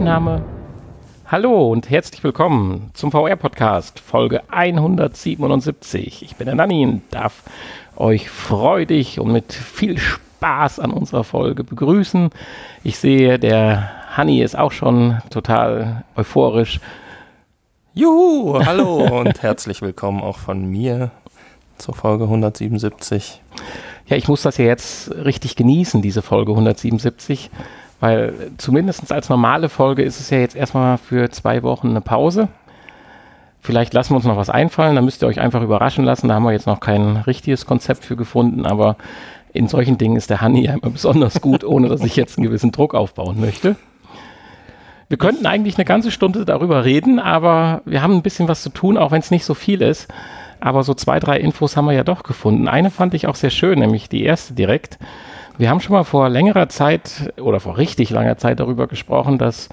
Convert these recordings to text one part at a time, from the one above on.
Aufnahme. Hallo und herzlich willkommen zum VR-Podcast, Folge 177. Ich bin der Nanni und darf euch freudig und mit viel Spaß an unserer Folge begrüßen. Ich sehe, der Hanni ist auch schon total euphorisch. Juhu, hallo und herzlich willkommen auch von mir zur Folge 177. Ja, ich muss das ja jetzt richtig genießen, diese Folge 177, weil zumindest als normale Folge ist es ja jetzt erstmal für zwei Wochen eine Pause. Vielleicht lassen wir uns noch was einfallen, da müsst ihr euch einfach überraschen lassen. Da haben wir jetzt noch kein richtiges Konzept für gefunden, aber in solchen Dingen ist der Hanni ja immer besonders gut, ohne dass ich jetzt einen gewissen Druck aufbauen möchte. Wir könnten eigentlich eine ganze Stunde darüber reden, aber wir haben ein bisschen was zu tun, auch wenn es nicht so viel ist. Aber so zwei, drei Infos haben wir ja doch gefunden. Eine fand ich auch sehr schön, nämlich die erste direkt. Wir haben schon mal vor längerer Zeit oder vor richtig langer Zeit darüber gesprochen, dass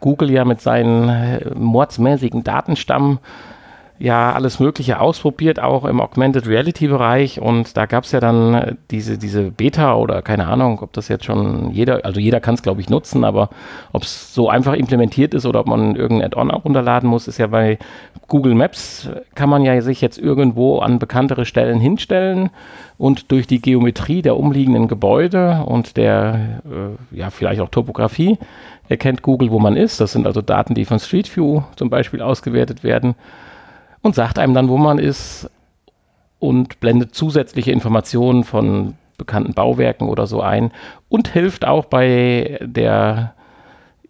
Google ja mit seinen äh, mordsmäßigen Datenstamm ja alles Mögliche ausprobiert, auch im Augmented Reality Bereich. Und da gab es ja dann äh, diese, diese Beta oder keine Ahnung, ob das jetzt schon jeder, also jeder kann es glaube ich nutzen, aber ob es so einfach implementiert ist oder ob man irgendein Add-on runterladen muss, ist ja bei Google Maps kann man ja sich jetzt irgendwo an bekanntere Stellen hinstellen und durch die Geometrie der umliegenden Gebäude und der, äh, ja, vielleicht auch Topografie erkennt Google, wo man ist. Das sind also Daten, die von Street View zum Beispiel ausgewertet werden und sagt einem dann, wo man ist und blendet zusätzliche Informationen von bekannten Bauwerken oder so ein und hilft auch bei der,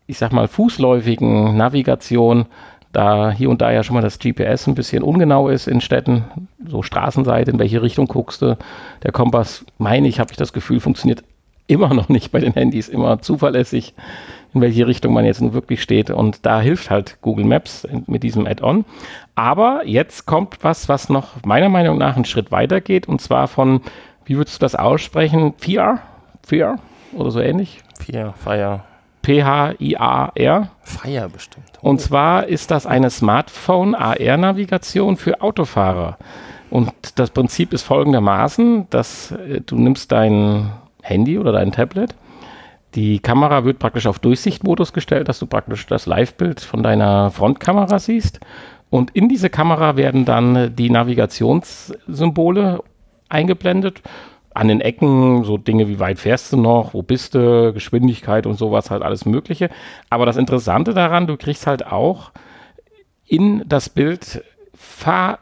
ich sag mal, fußläufigen Navigation, da hier und da ja schon mal das GPS ein bisschen ungenau ist in Städten, so Straßenseite, in welche Richtung guckst du. Der Kompass, meine ich, habe ich das Gefühl, funktioniert immer noch nicht bei den Handys, immer zuverlässig in welche Richtung man jetzt nun wirklich steht. Und da hilft halt Google Maps mit diesem Add-on. Aber jetzt kommt was, was noch meiner Meinung nach einen Schritt weiter geht. Und zwar von, wie würdest du das aussprechen? VR? VR? Oder so ähnlich? Fire, Fire. P-H-I-A-R. Fire bestimmt. Oh. Und zwar ist das eine Smartphone-AR-Navigation für Autofahrer. Und das Prinzip ist folgendermaßen, dass äh, du nimmst dein Handy oder dein Tablet die Kamera wird praktisch auf Durchsichtmodus gestellt, dass du praktisch das Live-Bild von deiner Frontkamera siehst. Und in diese Kamera werden dann die Navigationssymbole eingeblendet. An den Ecken so Dinge wie weit fährst du noch, wo bist du, Geschwindigkeit und sowas, halt alles Mögliche. Aber das Interessante daran, du kriegst halt auch in das Bild Fahr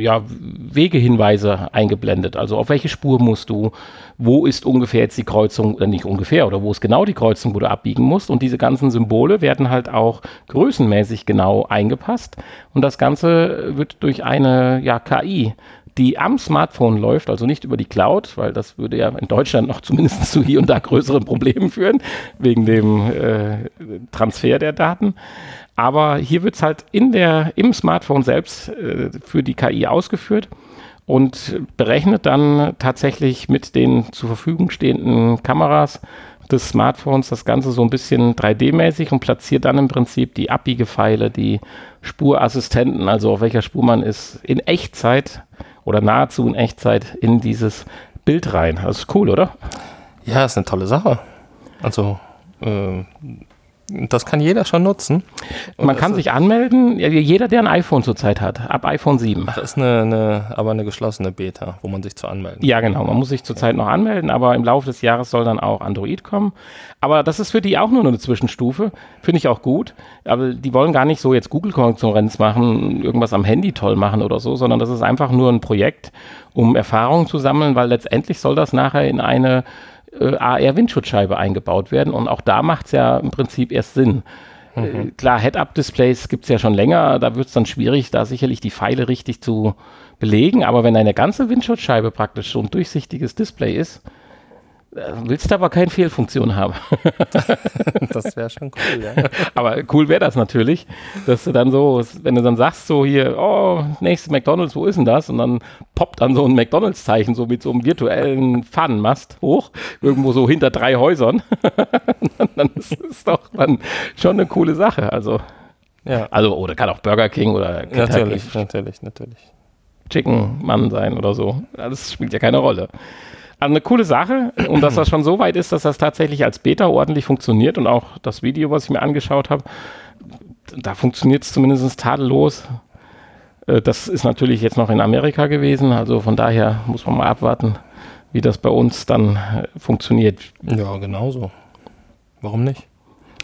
ja, Wegehinweise eingeblendet. Also auf welche Spur musst du, wo ist ungefähr jetzt die Kreuzung, äh nicht ungefähr, oder wo ist genau die Kreuzung, wo du abbiegen musst. Und diese ganzen Symbole werden halt auch größenmäßig genau eingepasst. Und das Ganze wird durch eine ja, KI die am Smartphone läuft, also nicht über die Cloud, weil das würde ja in Deutschland noch zumindest zu hier und da größeren Problemen führen, wegen dem äh, Transfer der Daten. Aber hier wird es halt in der, im Smartphone selbst äh, für die KI ausgeführt und berechnet dann tatsächlich mit den zur Verfügung stehenden Kameras des Smartphones das Ganze so ein bisschen 3D-mäßig und platziert dann im Prinzip die Abbiegepfeile, die Spurassistenten, also auf welcher Spur man ist, in Echtzeit oder nahezu in Echtzeit in dieses Bild rein. Das ist cool, oder? Ja, ist eine tolle Sache. Also äh, das kann jeder schon nutzen. Man kann sich anmelden, jeder, der ein iPhone zurzeit hat, ab iPhone 7. Ach, ist eine, eine, aber eine geschlossene Beta, wo man sich zu anmelden Ja, genau. Man muss sich zurzeit noch anmelden, aber im Laufe des Jahres soll dann auch Android kommen. Aber das ist für die auch nur eine Zwischenstufe. Finde ich auch gut. Aber die wollen gar nicht so jetzt Google-Konkurrenz machen, irgendwas am Handy toll machen oder so, sondern das ist einfach nur ein Projekt, um Erfahrungen zu sammeln, weil letztendlich soll das nachher in eine äh, AR-Windschutzscheibe eingebaut werden. Und auch da macht es ja im Prinzip erst Sinn. Mhm. Äh, klar, Head-Up-Displays gibt es ja schon länger, da wird es dann schwierig, da sicherlich die Pfeile richtig zu belegen. Aber wenn eine ganze Windschutzscheibe praktisch so ein durchsichtiges Display ist, willst du aber keine Fehlfunktion haben. das wäre schon cool, ja. Aber cool wäre das natürlich, dass du dann so, wenn du dann sagst, so hier, oh, nächstes McDonalds, wo ist denn das? Und dann poppt dann so ein McDonalds-Zeichen so mit so einem virtuellen Fahnenmast hoch, irgendwo so hinter drei Häusern. dann ist es doch dann schon eine coole Sache. Also, ja. Also, oder kann auch Burger King oder Kentucky Natürlich, natürlich, natürlich. Chicken Mann sein oder so. Das spielt ja keine Rolle. Also eine coole Sache und dass das schon so weit ist, dass das tatsächlich als Beta ordentlich funktioniert und auch das Video, was ich mir angeschaut habe, da funktioniert es zumindest tadellos. Äh, das ist natürlich jetzt noch in Amerika gewesen, also von daher muss man mal abwarten, wie das bei uns dann äh, funktioniert. Ja, genauso. Warum nicht?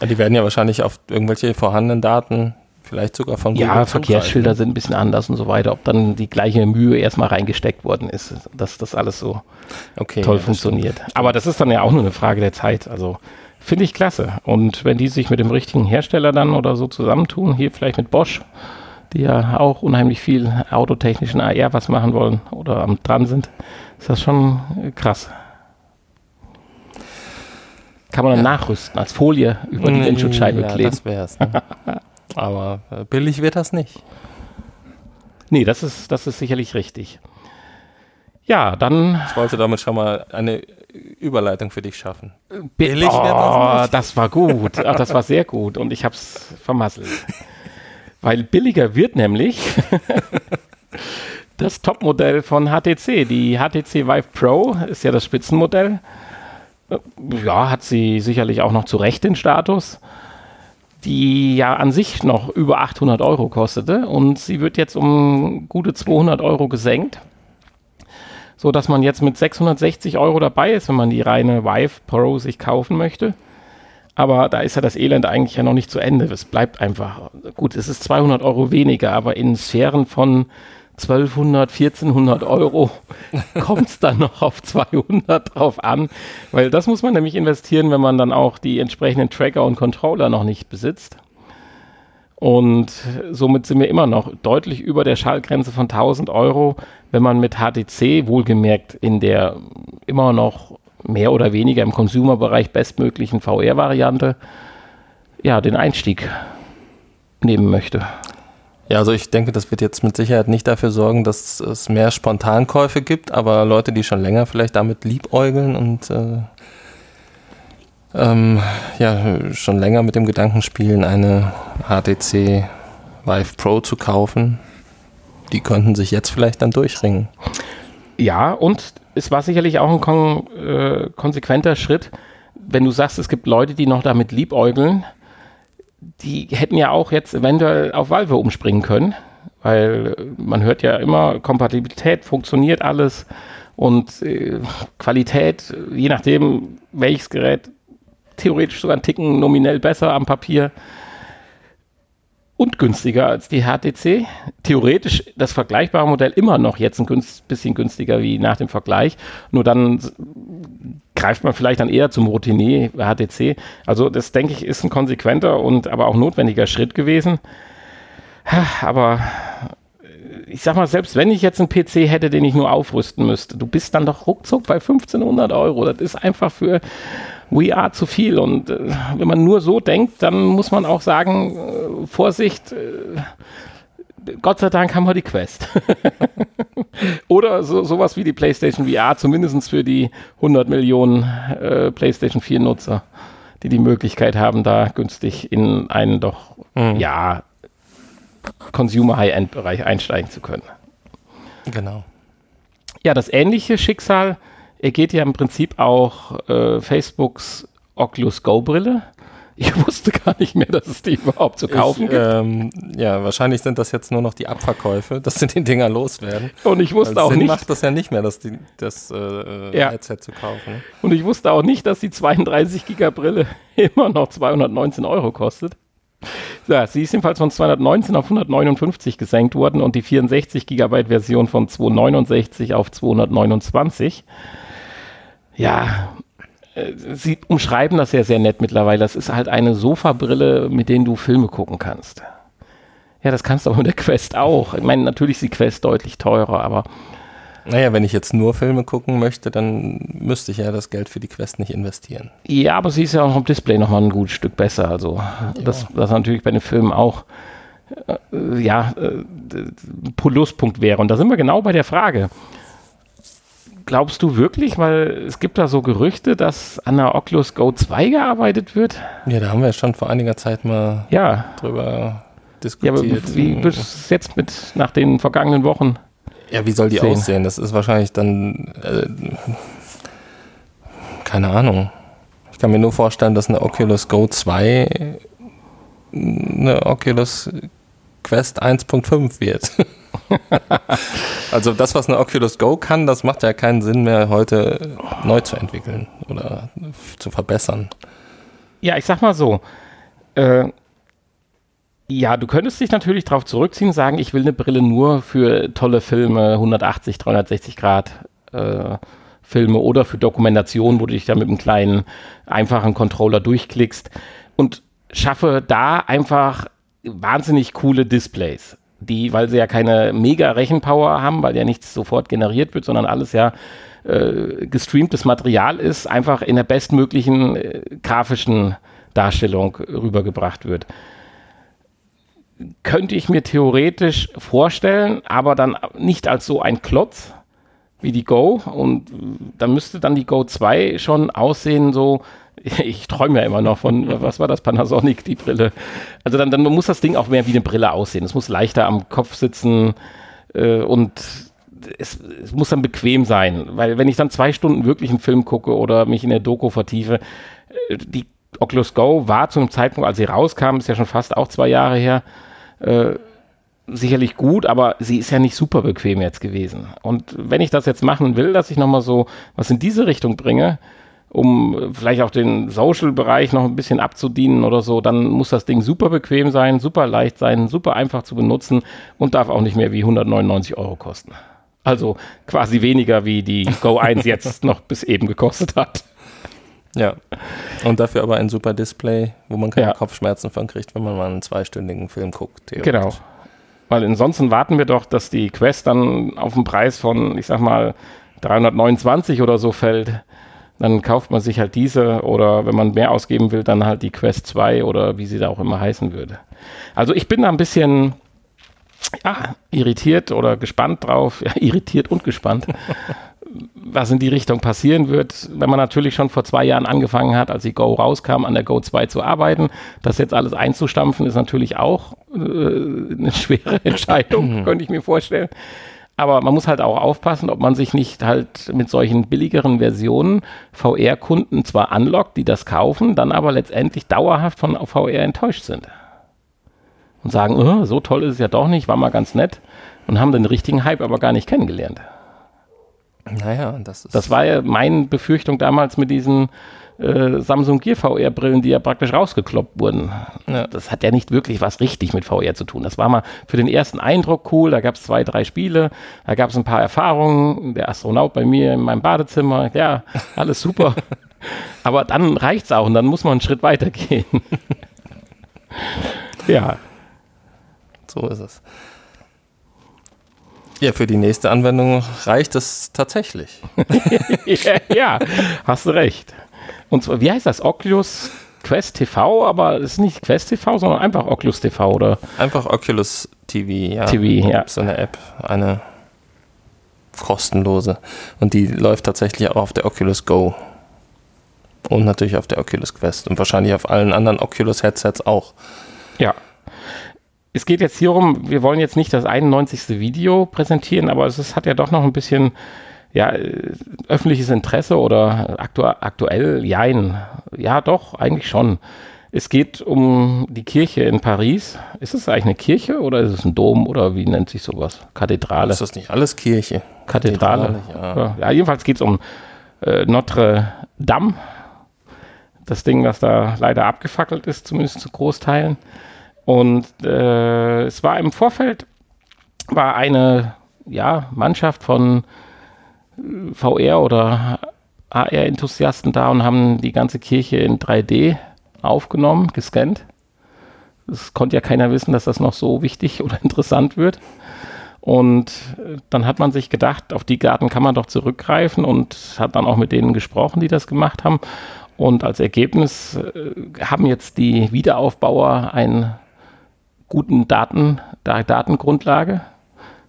Die werden ja wahrscheinlich auf irgendwelche vorhandenen Daten vielleicht sogar von Google Ja, Verkehrsschilder sind ein bisschen anders und so weiter. Ob dann die gleiche Mühe erstmal reingesteckt worden ist, dass das alles so okay, toll ja, funktioniert. Stimmt. Aber das ist dann ja auch nur eine Frage der Zeit. Also finde ich klasse. Und wenn die sich mit dem richtigen Hersteller dann oder so zusammentun, hier vielleicht mit Bosch, die ja auch unheimlich viel autotechnischen AR was machen wollen oder am dran sind, ist das schon krass. Kann man dann ja. nachrüsten, als Folie über die Windschutzscheibe ja, kleben. Das wär's. Ne? Aber äh, billig wird das nicht. Nee, das ist, das ist sicherlich richtig. Ja, dann. Ich wollte damit schon mal eine Überleitung für dich schaffen. Billig oh, wird das nicht. Das war gut. Ach, das war sehr gut und ich habe es vermasselt. Weil billiger wird nämlich das Topmodell von HTC. Die HTC Vive Pro ist ja das Spitzenmodell. Ja, hat sie sicherlich auch noch zu Recht den Status die ja an sich noch über 800 Euro kostete und sie wird jetzt um gute 200 Euro gesenkt, so dass man jetzt mit 660 Euro dabei ist, wenn man die reine Vive Pro sich kaufen möchte. Aber da ist ja das Elend eigentlich ja noch nicht zu Ende. Es bleibt einfach, gut, es ist 200 Euro weniger, aber in Sphären von 1200, 1400 Euro kommt es dann noch auf 200 drauf an, weil das muss man nämlich investieren, wenn man dann auch die entsprechenden Tracker und Controller noch nicht besitzt. Und somit sind wir immer noch deutlich über der Schallgrenze von 1000 Euro, wenn man mit HTC wohlgemerkt in der immer noch mehr oder weniger im Consumer-Bereich bestmöglichen VR-Variante ja den Einstieg nehmen möchte. Ja, also ich denke, das wird jetzt mit Sicherheit nicht dafür sorgen, dass es mehr Spontankäufe gibt, aber Leute, die schon länger vielleicht damit liebäugeln und äh, ähm, ja, schon länger mit dem Gedanken spielen, eine HTC Vive Pro zu kaufen, die könnten sich jetzt vielleicht dann durchringen. Ja, und es war sicherlich auch ein kon äh, konsequenter Schritt, wenn du sagst, es gibt Leute, die noch damit liebäugeln, die hätten ja auch jetzt eventuell auf Valve umspringen können, weil man hört ja immer, Kompatibilität funktioniert alles und äh, Qualität, je nachdem welches Gerät, theoretisch sogar ein Ticken nominell besser am Papier und günstiger als die HTC. Theoretisch das vergleichbare Modell immer noch jetzt ein günst, bisschen günstiger wie nach dem Vergleich. Nur dann greift man vielleicht dann eher zum Routinier HTC. Also das denke ich ist ein konsequenter und aber auch notwendiger Schritt gewesen. Aber ich sag mal, selbst wenn ich jetzt einen PC hätte, den ich nur aufrüsten müsste, du bist dann doch ruckzuck bei 1500 Euro. Das ist einfach für VR zu viel. Und äh, wenn man nur so denkt, dann muss man auch sagen, äh, Vorsicht, äh, Gott sei Dank haben wir die Quest. Oder so, sowas wie die PlayStation VR, zumindest für die 100 Millionen äh, PlayStation 4 Nutzer, die die Möglichkeit haben, da günstig in einen doch, mhm. ja, Consumer High-End-Bereich einsteigen zu können. Genau. Ja, das ähnliche Schicksal er geht ja im Prinzip auch äh, Facebooks Oculus Go Brille. Ich wusste gar nicht mehr, dass es die überhaupt zu kaufen ich, gibt. Ähm, ja, wahrscheinlich sind das jetzt nur noch die Abverkäufe, dass sie den Dinger loswerden. Und ich wusste auch Sinn nicht. macht das ja nicht mehr, dass die, das äh, ja. Headset zu kaufen. Und ich wusste auch nicht, dass die 32 Giga Brille immer noch 219 Euro kostet. Ja, sie ist jedenfalls von 219 auf 159 gesenkt worden und die 64 Gigabyte Version von 269 auf 229 ja, äh, sie umschreiben das ja sehr nett mittlerweile. Das ist halt eine Sofabrille, mit denen du Filme gucken kannst. Ja, das kannst du aber mit der Quest auch. Ich meine, natürlich ist die Quest deutlich teurer, aber. Naja, wenn ich jetzt nur Filme gucken möchte, dann müsste ich ja das Geld für die Quest nicht investieren. Ja, aber sie ist ja auch am Display nochmal ein gutes Stück besser. Also, ja. das, das natürlich bei den Filmen auch, äh, ja, äh, Pluspunkt wäre. Und da sind wir genau bei der Frage glaubst du wirklich, weil es gibt da so Gerüchte, dass an der Oculus Go 2 gearbeitet wird? Ja, da haben wir schon vor einiger Zeit mal ja. drüber diskutiert. Ja, aber wie bist du es jetzt mit nach den vergangenen Wochen? Ja, wie soll die sehen? aussehen? Das ist wahrscheinlich dann. Äh, keine Ahnung. Ich kann mir nur vorstellen, dass eine Oculus Go 2 eine Oculus Quest 1.5 wird. also das, was eine Oculus Go kann, das macht ja keinen Sinn mehr heute neu zu entwickeln oder zu verbessern. Ja, ich sag mal so. Äh, ja, du könntest dich natürlich darauf zurückziehen, sagen, ich will eine Brille nur für tolle Filme, 180, 360 Grad äh, Filme oder für Dokumentation, wo du dich da mit einem kleinen, einfachen Controller durchklickst und schaffe da einfach wahnsinnig coole Displays. Die, weil sie ja keine mega Rechenpower haben, weil ja nichts sofort generiert wird, sondern alles ja äh, gestreamtes Material ist, einfach in der bestmöglichen äh, grafischen Darstellung rübergebracht wird. Könnte ich mir theoretisch vorstellen, aber dann nicht als so ein Klotz wie die Go. Und dann müsste dann die Go 2 schon aussehen, so ich träume ja immer noch von, was war das, Panasonic, die Brille. Also dann, dann muss das Ding auch mehr wie eine Brille aussehen. Es muss leichter am Kopf sitzen äh, und es, es, muss dann bequem sein. Weil wenn ich dann zwei Stunden wirklich einen Film gucke oder mich in der Doku vertiefe, äh, die Oculus Go war zu einem Zeitpunkt, als sie rauskam, ist ja schon fast auch zwei Jahre her, äh, sicherlich gut, aber sie ist ja nicht super bequem jetzt gewesen. Und wenn ich das jetzt machen will, dass ich nochmal so was in diese Richtung bringe, um vielleicht auch den Social-Bereich noch ein bisschen abzudienen oder so, dann muss das Ding super bequem sein, super leicht sein, super einfach zu benutzen und darf auch nicht mehr wie 199 Euro kosten. Also quasi weniger wie die Go 1 jetzt noch bis eben gekostet hat. Ja. Und dafür aber ein super Display, wo man keine ja. Kopfschmerzen von kriegt, wenn man mal einen zweistündigen Film guckt. Genau. Weil ansonsten warten wir doch, dass die Quest dann auf den Preis von, ich sag mal, 329 oder so fällt dann kauft man sich halt diese oder wenn man mehr ausgeben will, dann halt die Quest 2 oder wie sie da auch immer heißen würde. Also ich bin da ein bisschen ja, irritiert oder gespannt drauf, ja, irritiert und gespannt, was in die Richtung passieren wird, wenn man natürlich schon vor zwei Jahren angefangen hat, als die Go rauskam, an der Go 2 zu arbeiten. Das jetzt alles einzustampfen, ist natürlich auch äh, eine schwere Entscheidung, könnte ich mir vorstellen. Aber man muss halt auch aufpassen, ob man sich nicht halt mit solchen billigeren Versionen VR-Kunden zwar anlockt, die das kaufen, dann aber letztendlich dauerhaft von VR enttäuscht sind. Und sagen, oh, so toll ist es ja doch nicht, war mal ganz nett und haben den richtigen Hype aber gar nicht kennengelernt. Naja, das ist. Das war ja meine Befürchtung damals mit diesen äh, Samsung Gear VR-Brillen, die ja praktisch rausgekloppt wurden. Ja. Das hat ja nicht wirklich was richtig mit VR zu tun. Das war mal für den ersten Eindruck cool. Da gab es zwei, drei Spiele, da gab es ein paar Erfahrungen. Der Astronaut bei mir in meinem Badezimmer, ja, alles super. Aber dann reicht's auch und dann muss man einen Schritt weiter gehen. ja. So ist es. Ja, für die nächste Anwendung reicht es tatsächlich. ja, ja, hast du recht. Und zwar, wie heißt das? Oculus Quest TV, aber es ist nicht Quest TV, sondern einfach Oculus TV, oder? Einfach Oculus TV, ja. TV, ja. So eine App, eine kostenlose. Und die läuft tatsächlich auch auf der Oculus Go. Und natürlich auf der Oculus Quest. Und wahrscheinlich auf allen anderen Oculus Headsets auch. Ja. Es geht jetzt hierum, wir wollen jetzt nicht das 91. Video präsentieren, aber es ist, hat ja doch noch ein bisschen ja, äh, öffentliches Interesse oder aktu aktuell, jein. Ja, doch, eigentlich schon. Es geht um die Kirche in Paris. Ist es eigentlich eine Kirche oder ist es ein Dom oder wie nennt sich sowas? Kathedrale. Ist das nicht alles Kirche? Kathedrale. Kathedrale ja. ja. jedenfalls geht es um äh, Notre Dame. Das Ding, das da leider abgefackelt ist, zumindest zu Großteilen. Und äh, es war im Vorfeld, war eine ja, Mannschaft von VR oder AR-Enthusiasten da und haben die ganze Kirche in 3D aufgenommen, gescannt. Es konnte ja keiner wissen, dass das noch so wichtig oder interessant wird. Und dann hat man sich gedacht, auf die Garten kann man doch zurückgreifen und hat dann auch mit denen gesprochen, die das gemacht haben. Und als Ergebnis äh, haben jetzt die Wiederaufbauer einen guten Daten, Datengrundlage,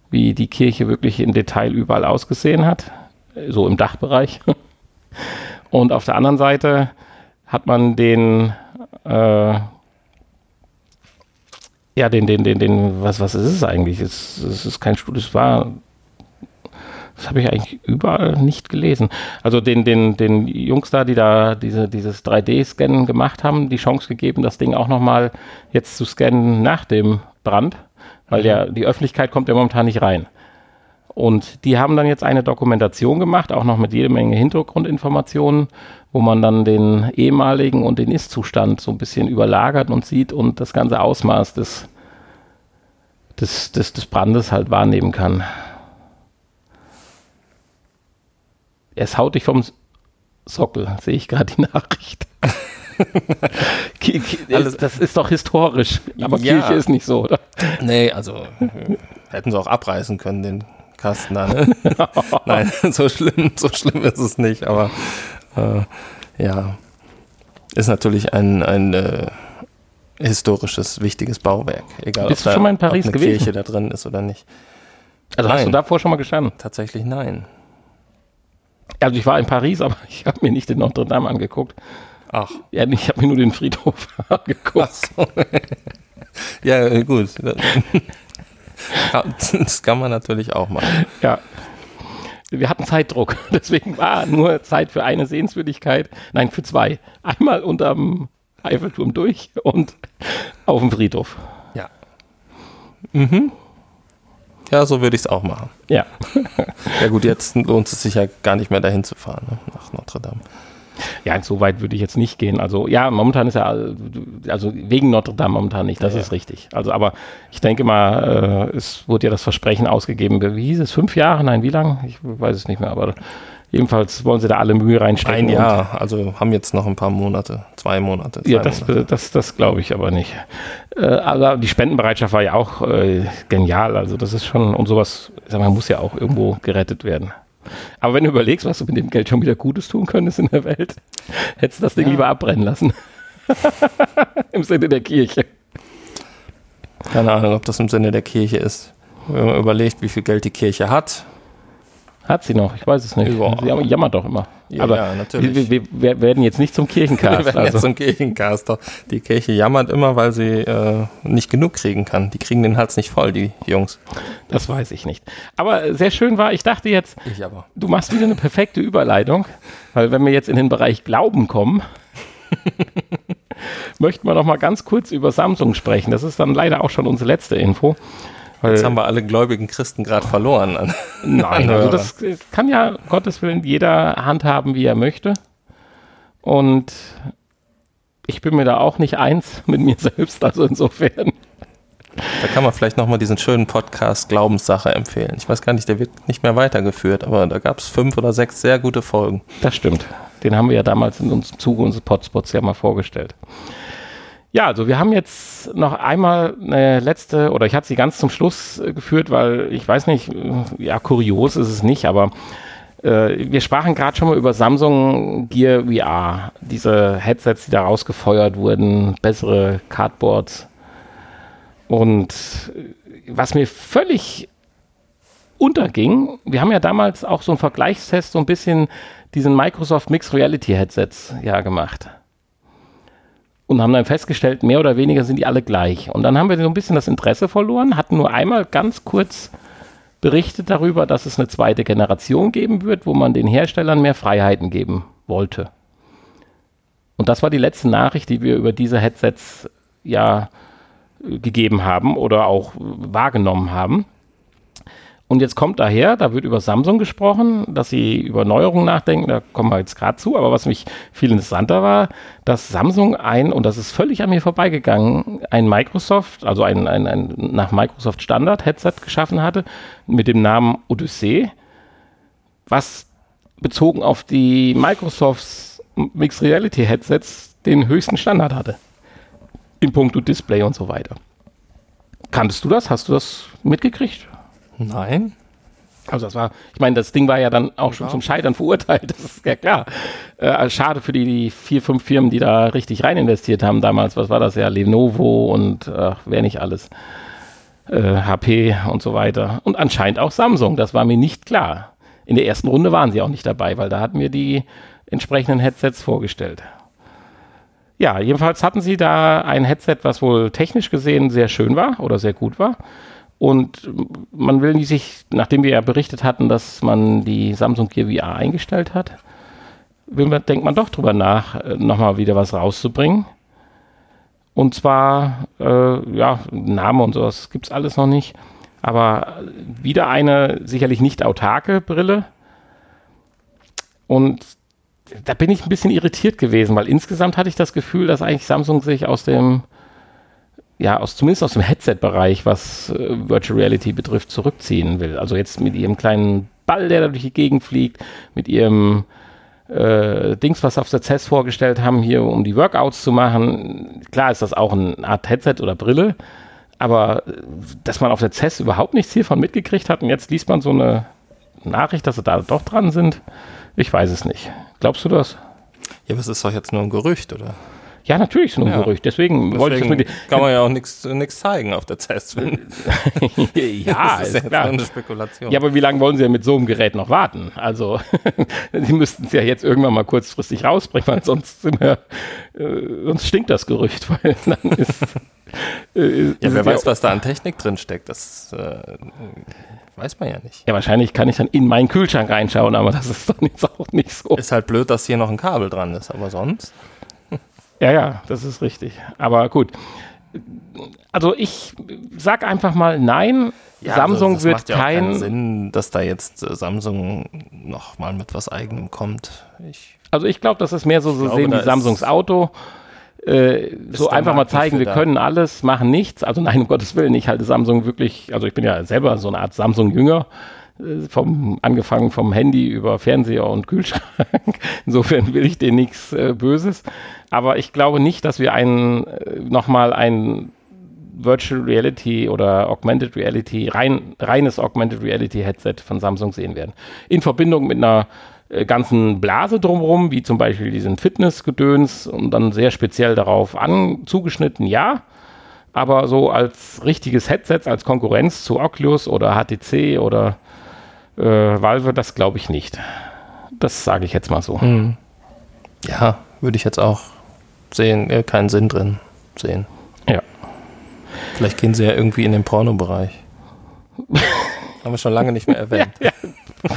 wie die Kirche wirklich im Detail überall ausgesehen hat so im Dachbereich. Und auf der anderen Seite hat man den, äh, ja, den, den, den, den, was, was ist es eigentlich? Es, es ist kein Studio, es war, Das habe ich eigentlich überall nicht gelesen. Also den, den, den Jungs da, die da diese, dieses 3D-Scannen gemacht haben, die Chance gegeben, das Ding auch nochmal jetzt zu scannen nach dem Brand, weil ja die Öffentlichkeit kommt ja momentan nicht rein. Und die haben dann jetzt eine Dokumentation gemacht, auch noch mit jede Menge Hintergrundinformationen, wo man dann den ehemaligen und den Ist-Zustand so ein bisschen überlagert und sieht und das ganze Ausmaß des, des, des, des Brandes halt wahrnehmen kann. Es haut dich vom Sockel, sehe ich gerade die Nachricht. Das ist doch historisch, aber Ja. Kirche ist nicht so, oder? Nee, also äh, hätten sie auch abreißen können, den Kasten da. Ne? Nein, so schlimm, so schlimm ist es nicht, aber äh, ja, ist natürlich ein, ein äh, historisches, wichtiges Bauwerk. Egal, Bist ob du schon mal in Paris ob eine gewesen? Kirche da drin ist oder nicht. Also hast du Nein. davor schon mal gestanden? Tatsächlich nein. Also ich war in Paris, aber ich habe mir nicht den Notre Dame angeguckt. Ach, Ja, ich habe mir nur den Friedhof angeguckt. so. ja, äh, gut. Das kann man natürlich auch machen. Ja. Wir hatten Zeitdruck, deswegen war nur Zeit für eine Sehenswürdigkeit. Nein, für zwei. Einmal unterm Eiffelturm durch und auf dem Friedhof. Ja. Mhm. Ja, so würde ich es auch machen. Ja. Ja gut, jetzt lohnt es sich ja gar nicht mehr dahin zu fahren, ne? nach Notre Dame. Ja, so weit würde ich jetzt nicht gehen. Also ja, momentan ist ja, also wegen Notre Dame momentan nicht, das Ja, ist ja. richtig. Also aber ich denke mal, äh, es wurde ja das Versprechen ausgegeben, wie hieß es, fünf Jahre? Nein, wie lang? Ich weiß es nicht mehr, aber jedenfalls wollen sie da alle Mühe reinstecken. Ein Jahr, also haben jetzt noch ein paar Monate, zwei Monate. Ja, drei das, Monate. das, das glaube ich aber nicht. Äh, aber die Spendenbereitschaft war ja auch äh, genial. Also das ist schon, und sowas, sag mal, muss ja auch irgendwo gerettet werden. Aber wenn du überlegst, was du mit dem Geld schon wieder Gutes tun könntest in der Welt, hättest du das Ding Ja. lieber abbrennen lassen. Im Sinne der Kirche. Keine Ahnung, ob das im Sinne der Kirche ist. Wenn man überlegt, wie viel Geld die Kirche hat. Hat sie noch? Ich weiß es nicht. Ja. Sie jam- jammert doch immer. Ja, aber ja, natürlich. Wir, wir, wir werden jetzt nicht zum Wir Kirchencast. werden jetzt Also. zum Kirchencaster. Die Kirche jammert immer, weil sie äh, nicht genug kriegen kann. Die kriegen den Hals nicht voll, die Jungs. Das weiß ich nicht. Aber sehr schön war, ich dachte jetzt, Ich aber. Du machst wieder eine perfekte Überleitung, weil wenn wir jetzt in den Bereich Glauben kommen, möchten wir noch mal ganz kurz über Samsung sprechen. Das ist dann leider auch schon unsere letzte Info. Weil, Jetzt haben wir alle gläubigen Christen gerade verloren. An. nein, also Anhörer. das kann ja Gottes Willen jeder handhaben, wie er möchte. Und ich bin mir da auch nicht eins mit mir selbst, also insofern. Da kann man vielleicht nochmal diesen schönen Podcast Glaubenssache empfehlen. Ich weiß gar nicht, der wird nicht mehr weitergeführt, aber da gab es fünf oder sechs sehr gute Folgen. Das stimmt. Den haben wir ja damals in uns, Zuge unseres Potspots ja mal vorgestellt. Ja, also wir haben jetzt noch einmal eine letzte, oder ich hatte sie ganz zum Schluss äh, geführt, weil ich weiß nicht, äh, ja, kurios ist es nicht, aber äh, wir sprachen gerade schon mal über Samsung Gear VR, diese Headsets, die da rausgefeuert wurden, bessere Cardboards. Und äh, was mir völlig unterging, wir haben ja damals auch so einen Vergleichstest, so ein bisschen diesen Microsoft Mixed Reality Headsets ja gemacht. Und haben dann festgestellt, mehr oder weniger sind die alle gleich. Und dann haben wir so ein bisschen das Interesse verloren, hatten nur einmal ganz kurz berichtet darüber, dass es eine zweite Generation geben wird, wo man den Herstellern mehr Freiheiten geben wollte. Und das war die letzte Nachricht, die wir über diese Headsets ja gegeben haben oder auch wahrgenommen haben. Und jetzt kommt daher, da wird über Samsung gesprochen, dass sie über Neuerungen nachdenken, da kommen wir jetzt gerade zu, aber was mich viel interessanter war, dass Samsung ein, und das ist völlig an mir vorbeigegangen, ein Microsoft, also ein, ein, ein nach Microsoft Standard Headset geschaffen hatte, mit dem Namen Odyssey, was bezogen auf die Microsofts Mixed Reality Headsets den höchsten Standard hatte. In puncto Display und so weiter. Kanntest du das? Hast du das mitgekriegt? Nein? Also das war, ich meine, das Ding war ja dann auch schon Überhaupt zum Scheitern verurteilt, das ist ja klar. Äh, also schade für die, die vier, fünf Firmen, die da richtig rein investiert haben damals. Was war das ja? Lenovo und ach, wer nicht alles. Äh, HP und so weiter. Und anscheinend auch Samsung, das war mir nicht klar. In der ersten Runde waren sie auch nicht dabei, weil da hatten wir die entsprechenden Headsets vorgestellt. Ja, jedenfalls hatten sie da ein Headset, was wohl technisch gesehen sehr schön war oder sehr gut war. Und man will sich, nachdem wir ja berichtet hatten, dass man die Samsung Gear VR eingestellt hat, man, denkt man doch drüber nach, äh, nochmal wieder was rauszubringen. Und zwar, äh, ja, Name und sowas gibt es alles noch nicht. Aber wieder eine sicherlich nicht autarke Brille. Und da bin ich ein bisschen irritiert gewesen, weil insgesamt hatte ich das Gefühl, dass eigentlich Samsung sich aus dem, ja, aus, zumindest aus dem Headset-Bereich, was äh, Virtual Reality betrifft, zurückziehen will. Also jetzt mit ihrem kleinen Ball, der da durch die Gegend fliegt, mit ihrem äh, Dings, was sie auf der CES vorgestellt haben, hier, um die Workouts zu machen. Klar ist das auch eine Art Headset oder Brille, aber äh, dass man auf der CES überhaupt nichts hiervon mitgekriegt hat und jetzt liest man so eine Nachricht, dass sie da doch dran sind, ich weiß es nicht. Glaubst du das? Ja, aber es ist doch jetzt nur ein Gerücht, oder? Ja, natürlich nur ein ja. Gerücht. Deswegen, Deswegen wollte ich das mit Kann man ja auch nichts zeigen auf der CES. ja, das ist, ist klar. eine Spekulation. Ja, aber wie lange wollen Sie ja mit so einem Gerät noch warten? Also, Sie müssten es ja jetzt irgendwann mal kurzfristig rausbringen, weil sonst, wir, äh, sonst stinkt das Gerücht, weil dann ist. Äh, ja, wer weiß, was da an Technik drin steckt. Das äh, weiß man ja nicht. Ja, wahrscheinlich kann ich dann in meinen Kühlschrank reinschauen, aber das ist dann jetzt auch nicht so. Ist halt blöd, dass hier noch ein Kabel dran ist, aber sonst. Ja, ja, das ist richtig. Aber gut. Also ich sag einfach mal nein. Ja, also Samsung also wird macht ja kein keinen Sinn, dass da jetzt äh, Samsung noch mal mit was eigenem kommt. Ich also ich glaube, das ist mehr so, so glaube, sehen wie Samsungs Auto. Äh, so einfach mal zeigen, wir da. können alles, machen nichts. Also nein, um Gottes Willen, ich halte Samsung wirklich, also ich bin ja selber so eine Art Samsung-Jünger vom angefangen vom Handy über Fernseher und Kühlschrank. Insofern will ich dir nichts äh, Böses. Aber ich glaube nicht, dass wir einen äh, nochmal ein Virtual Reality oder Augmented Reality, rein, reines Augmented Reality Headset von Samsung sehen werden. In Verbindung mit einer äh, ganzen Blase drumherum, wie zum Beispiel diesen Fitnessgedöns und dann sehr speziell darauf an, zugeschnitten, ja. Aber so als richtiges Headset, als Konkurrenz zu Oculus oder HTC oder äh, Valve, das glaube ich nicht. Das sage ich jetzt mal so. Hm. Ja, würde ich jetzt auch sehen, äh, keinen Sinn drin sehen. Ja. Vielleicht gehen sie ja irgendwie in den Pornobereich. Haben wir schon lange nicht mehr erwähnt. ja, ja.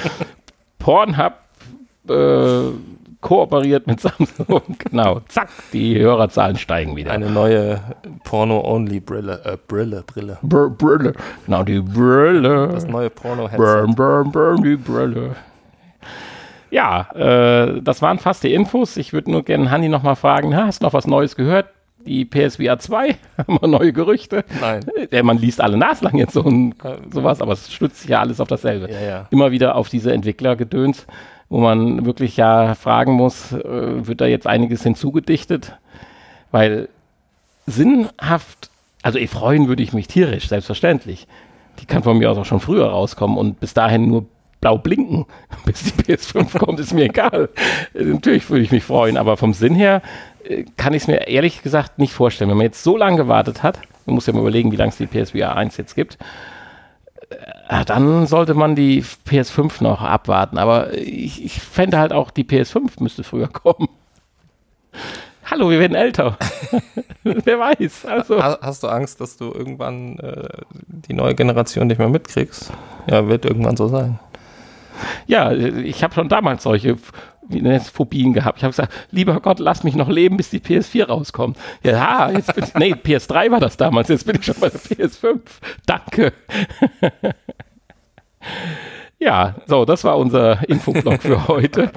Pornhub äh, kooperiert mit Samsung. genau, zack, die Hörerzahlen steigen wieder. Eine neue Porno-Only-Brille, äh, Brille, Brille. Br Brille, genau, die Brille. Das neue Porno-Headset. Burn, burn, burn, die Brille. Ja, äh, das waren fast die Infos. Ich würde nur gerne Hanni nochmal fragen, hast du noch was Neues gehört? Die PSVR 2, haben wir neue Gerüchte? Nein. Ja, man liest alle naslang jetzt so ein, sowas, aber es stützt sich ja alles auf dasselbe. Ja, ja. Immer wieder auf diese Entwicklergedöns wo man wirklich ja fragen muss, äh, wird da jetzt einiges hinzugedichtet? Weil sinnhaft, also eh freuen würde ich mich tierisch, selbstverständlich. Die kann von mir aus auch schon früher rauskommen und bis dahin nur blau blinken, bis die PS5 kommt, ist mir egal. Äh, natürlich würde ich mich freuen, aber vom Sinn her äh, kann ich es mir ehrlich gesagt nicht vorstellen. Wenn man jetzt so lange gewartet hat, man muss ja mal überlegen, wie lange es die PSVR 1 jetzt gibt, dann sollte man die PS5 noch abwarten. Aber ich, ich fände halt auch, die PS5 müsste früher kommen. Hallo, wir werden älter. Wer weiß. Also. Hast du Angst, dass du irgendwann äh, die neue Generation nicht mehr mitkriegst? Ja, wird irgendwann so sein. Ja, ich habe schon damals solche Phobien gehabt. Ich habe gesagt, lieber Gott, lass mich noch leben, bis die PS4 rauskommt. Ja, jetzt bin ich, nee, PS3 war das damals, jetzt bin ich schon bei der PS5. Danke. ja, so, das war unser Infoblog für heute.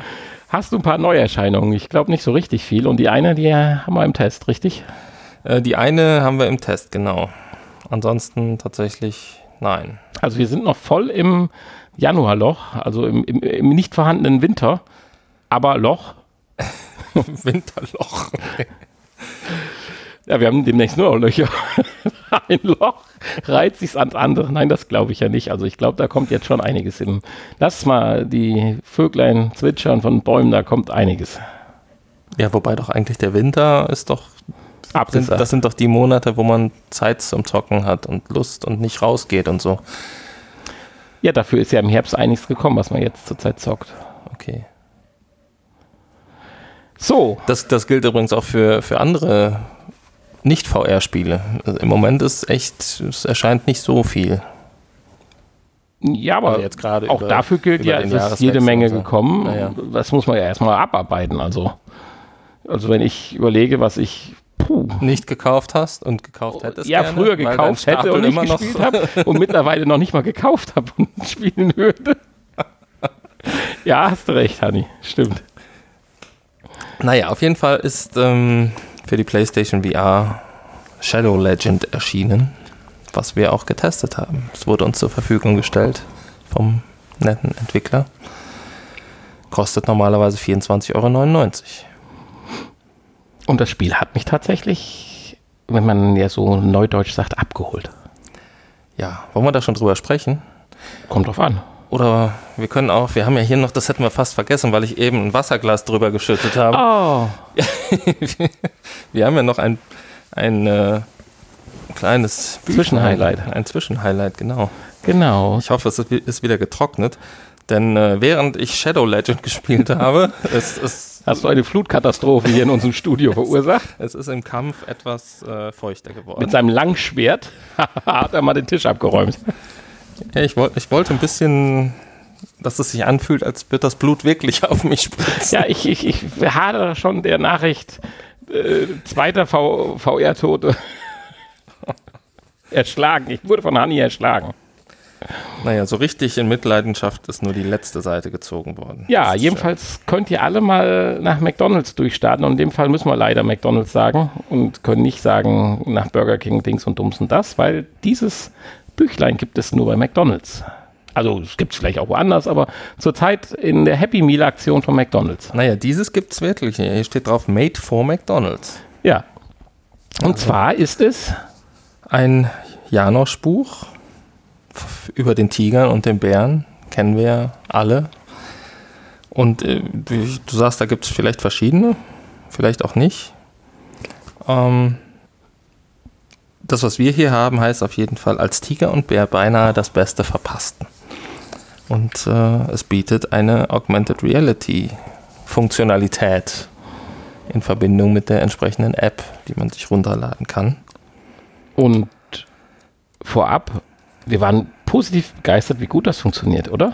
Hast du ein paar Neuerscheinungen? Ich glaube nicht so richtig viel. Und die eine, die haben wir im Test, richtig? Äh, die eine haben wir im Test, genau. Ansonsten tatsächlich nein. Also wir sind noch voll im Januarloch, also im, im, im nicht vorhandenen Winter aber Loch. Winterloch. ja, wir haben demnächst nur noch Löcher. Ein Loch reizt sich ans andere. Nein, das glaube ich ja nicht. Also ich glaube, da kommt jetzt schon einiges hin. Lass mal die Vöglein zwitschern von Bäumen, da kommt einiges. Ja, wobei doch eigentlich der Winter ist doch. Sind, das sind doch die Monate, wo man Zeit zum Zocken hat und Lust und nicht rausgeht und so. Ja, dafür ist ja im Herbst einiges gekommen, was man jetzt zurzeit zockt. Okay. So. Das, das gilt übrigens auch für, für andere Nicht-VR-Spiele. Also Im Moment ist echt, es erscheint nicht so viel. Ja, aber Also jetzt gerade auch über- dafür gilt ja, es ist jede Menge so. gekommen. Naja. Das muss man ja erstmal abarbeiten. Also, also wenn ich überlege, was ich puh, Nicht gekauft hast und gekauft hättest. ja, gerne, früher gekauft hätte und nicht gespielt habe und mittlerweile noch nicht mal gekauft habe und spielen würde. ja, hast du recht, Hanni. Stimmt. Naja, auf jeden Fall ist ähm, für die PlayStation VR Shadow Legend erschienen, was wir auch getestet haben. Es wurde uns zur Verfügung gestellt vom netten Entwickler. Kostet normalerweise 24,99 Euro. Und das Spiel hat mich tatsächlich, wenn man ja so neudeutsch sagt, abgeholt. Ja, wollen wir da schon drüber sprechen? Kommt drauf an. Oder wir können auch, wir haben ja hier noch, das hätten wir fast vergessen, weil ich eben ein Wasserglas drüber geschüttet habe. Oh, Wir haben ja noch ein, ein äh, kleines. Zwischenhighlight. Ein Zwischenhighlight, genau. genau. Ich hoffe, es ist wi- ist wieder getrocknet. Denn äh, während ich Shadow Legend gespielt habe, es, es, Hast du eine Flutkatastrophe hier in unserem Studio verursacht? es ist im Kampf etwas äh, feuchter geworden. Mit seinem Langschwert hat er mal den Tisch abgeräumt. Ja, ich, wollt, ich wollte ein bisschen, dass es sich anfühlt, als wird das Blut wirklich auf mich spritzen. Ja, ich, ich, ich hadere schon der Nachricht, äh, zweiter VR-Tote erschlagen. Ich wurde von Hanni erschlagen. Naja, so richtig in Mitleidenschaft ist nur die letzte Seite gezogen worden. Ja, jedenfalls könnt ihr alle mal nach McDonalds durchstarten. Und in dem Fall müssen wir leider McDonalds sagen und können nicht sagen nach Burger King, Dings und Dums und das, weil dieses Büchlein gibt es nur bei McDonalds. Also es gibt es vielleicht auch woanders, aber zurzeit in der Happy Meal Aktion von McDonalds. Naja, dieses gibt es wirklich. Hier steht drauf Made for McDonalds. Ja. Und zwar ist es Ein Janosch-Buch über den Tigern und den Bären. Kennen wir alle. Und äh, du sagst, da gibt es vielleicht verschiedene, vielleicht auch nicht. Ähm, das, was wir hier haben, heißt auf jeden Fall als Tiger und Bär beinahe das Beste verpassten. Und äh, es bietet eine Augmented Reality Funktionalität in Verbindung mit der entsprechenden App, die man sich runterladen kann. Und vorab, wir waren positiv begeistert, wie gut das funktioniert, oder?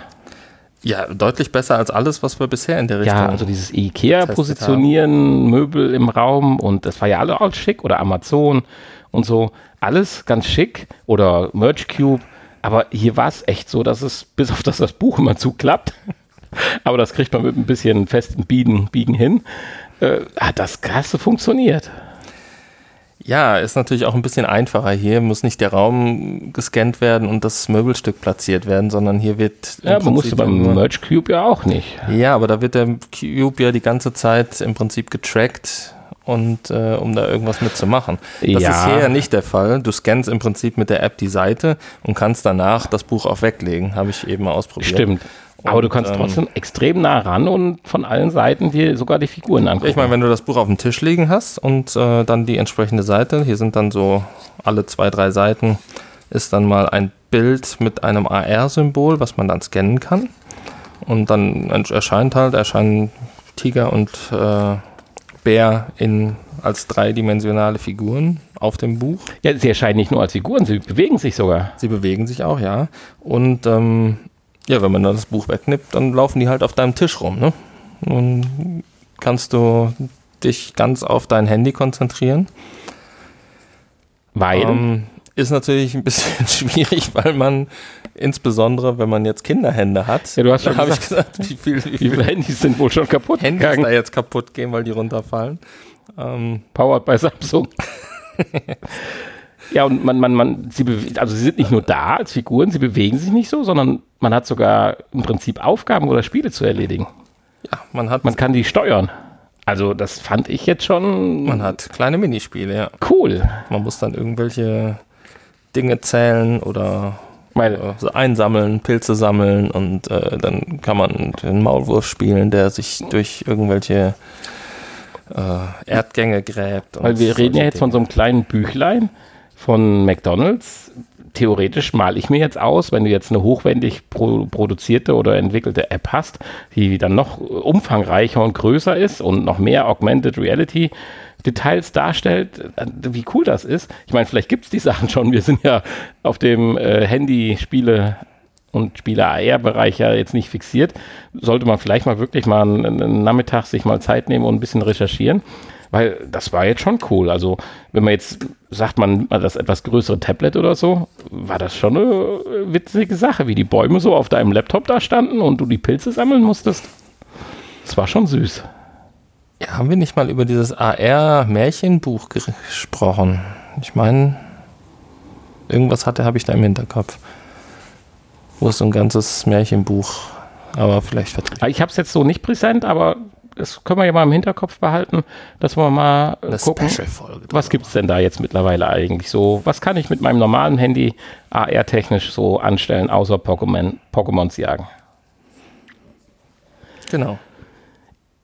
Ja, deutlich besser als alles, was wir bisher in der Richtung. Ja, also dieses IKEA-Positionieren, Möbel im Raum und das war ja alle auch schick oder Amazon und so. Alles ganz schick oder Merch Cube. Aber hier war es echt so, dass es, bis auf das das Buch immer zuklappt, aber das kriegt man mit ein bisschen festen Biegen, Biegen hin, äh, hat das Krasse funktioniert. ja, ist natürlich auch ein bisschen einfacher hier. Muss nicht der Raum gescannt werden und das Möbelstück platziert werden, sondern hier wird. Ja, man musste beim Merch Cube ja auch nicht. Ja, aber da wird der Cube ja die ganze Zeit im Prinzip getrackt und äh, um da irgendwas mitzumachen. Das Ja. ist hier ja nicht der Fall. Du scannst im Prinzip mit der App die Seite und kannst danach das Buch auch weglegen. Habe ich eben mal ausprobiert. Stimmt. Aber du Und, kannst ähm, trotzdem extrem nah ran und von allen Seiten dir sogar die Figuren angucken. Ich meine, wenn du das Buch auf dem Tisch liegen hast und äh, dann die entsprechende Seite, hier sind dann so alle zwei, drei Seiten, ist dann mal ein Bild mit einem AR-Symbol, was man dann scannen kann. Und dann erscheint halt, erscheinen Tiger und äh, Bär in, als dreidimensionale Figuren auf dem Buch. ja, sie erscheinen nicht nur als Figuren, sie bewegen sich sogar. Sie bewegen sich auch, ja. Und ähm, ja, wenn man dann das Buch wegnimmt, dann laufen die halt auf deinem Tisch rum. Ne? Nun kannst du dich ganz auf dein Handy konzentrieren. Weil, Ähm, ist natürlich ein bisschen schwierig, weil man insbesondere, wenn man jetzt Kinderhände hat, Ja, du hast da schon habe ich gesagt, wie viel, wie wie viel viele Handys sind wohl schon kaputt Handys da gegangen? jetzt kaputt gehen, weil die runterfallen. Ähm, Powered bei Samsung. ja, und man, man, man, sie also sie sind nicht nur da als Figuren, sie bewegen sich nicht so, sondern man hat sogar im Prinzip Aufgaben oder Spiele zu erledigen. ja, man hat, Man kann die steuern. Also das fand ich jetzt schon man hat kleine Minispiele, ja. cool. Man muss dann irgendwelche Dinge zählen oder Weil, äh, einsammeln, Pilze sammeln und äh, dann kann man den Maulwurf spielen, der sich durch irgendwelche äh, Erdgänge gräbt. und weil wir reden ja jetzt von so Dinge. einem kleinen Büchlein von McDonalds. Theoretisch male ich mir jetzt aus, wenn du jetzt eine hochwendig pro produzierte oder entwickelte App hast, die dann noch umfangreicher und größer ist und noch mehr Augmented Reality Details darstellt, wie cool das ist. Ich meine, vielleicht gibt es die Sachen schon. Wir sind ja auf dem äh, Handy-Spiele und Spieler-AR-Bereich ja jetzt nicht fixiert, sollte man vielleicht mal wirklich mal einen, einen Nachmittag sich mal Zeit nehmen und ein bisschen recherchieren. Weil das war jetzt schon cool. Also, wenn man jetzt sagt, man das etwas größere Tablet oder so, war das schon eine witzige Sache, wie die Bäume so auf deinem Laptop da standen und du die Pilze sammeln musstest. Das war schon süß. Ja, haben wir nicht mal über dieses AR-Märchenbuch gesprochen? Ich meine, irgendwas hatte, habe ich da im Hinterkopf. Wo ist so ein ganzes Märchenbuch, aber vielleicht vertreten. Ich habe es jetzt so nicht präsent, aber das können wir ja mal im Hinterkopf behalten, dass wir mal Eine gucken, was gibt es denn da jetzt mittlerweile eigentlich so? Was kann ich mit meinem normalen Handy AR-technisch so anstellen, außer Pokémon, Pokémons jagen? Genau.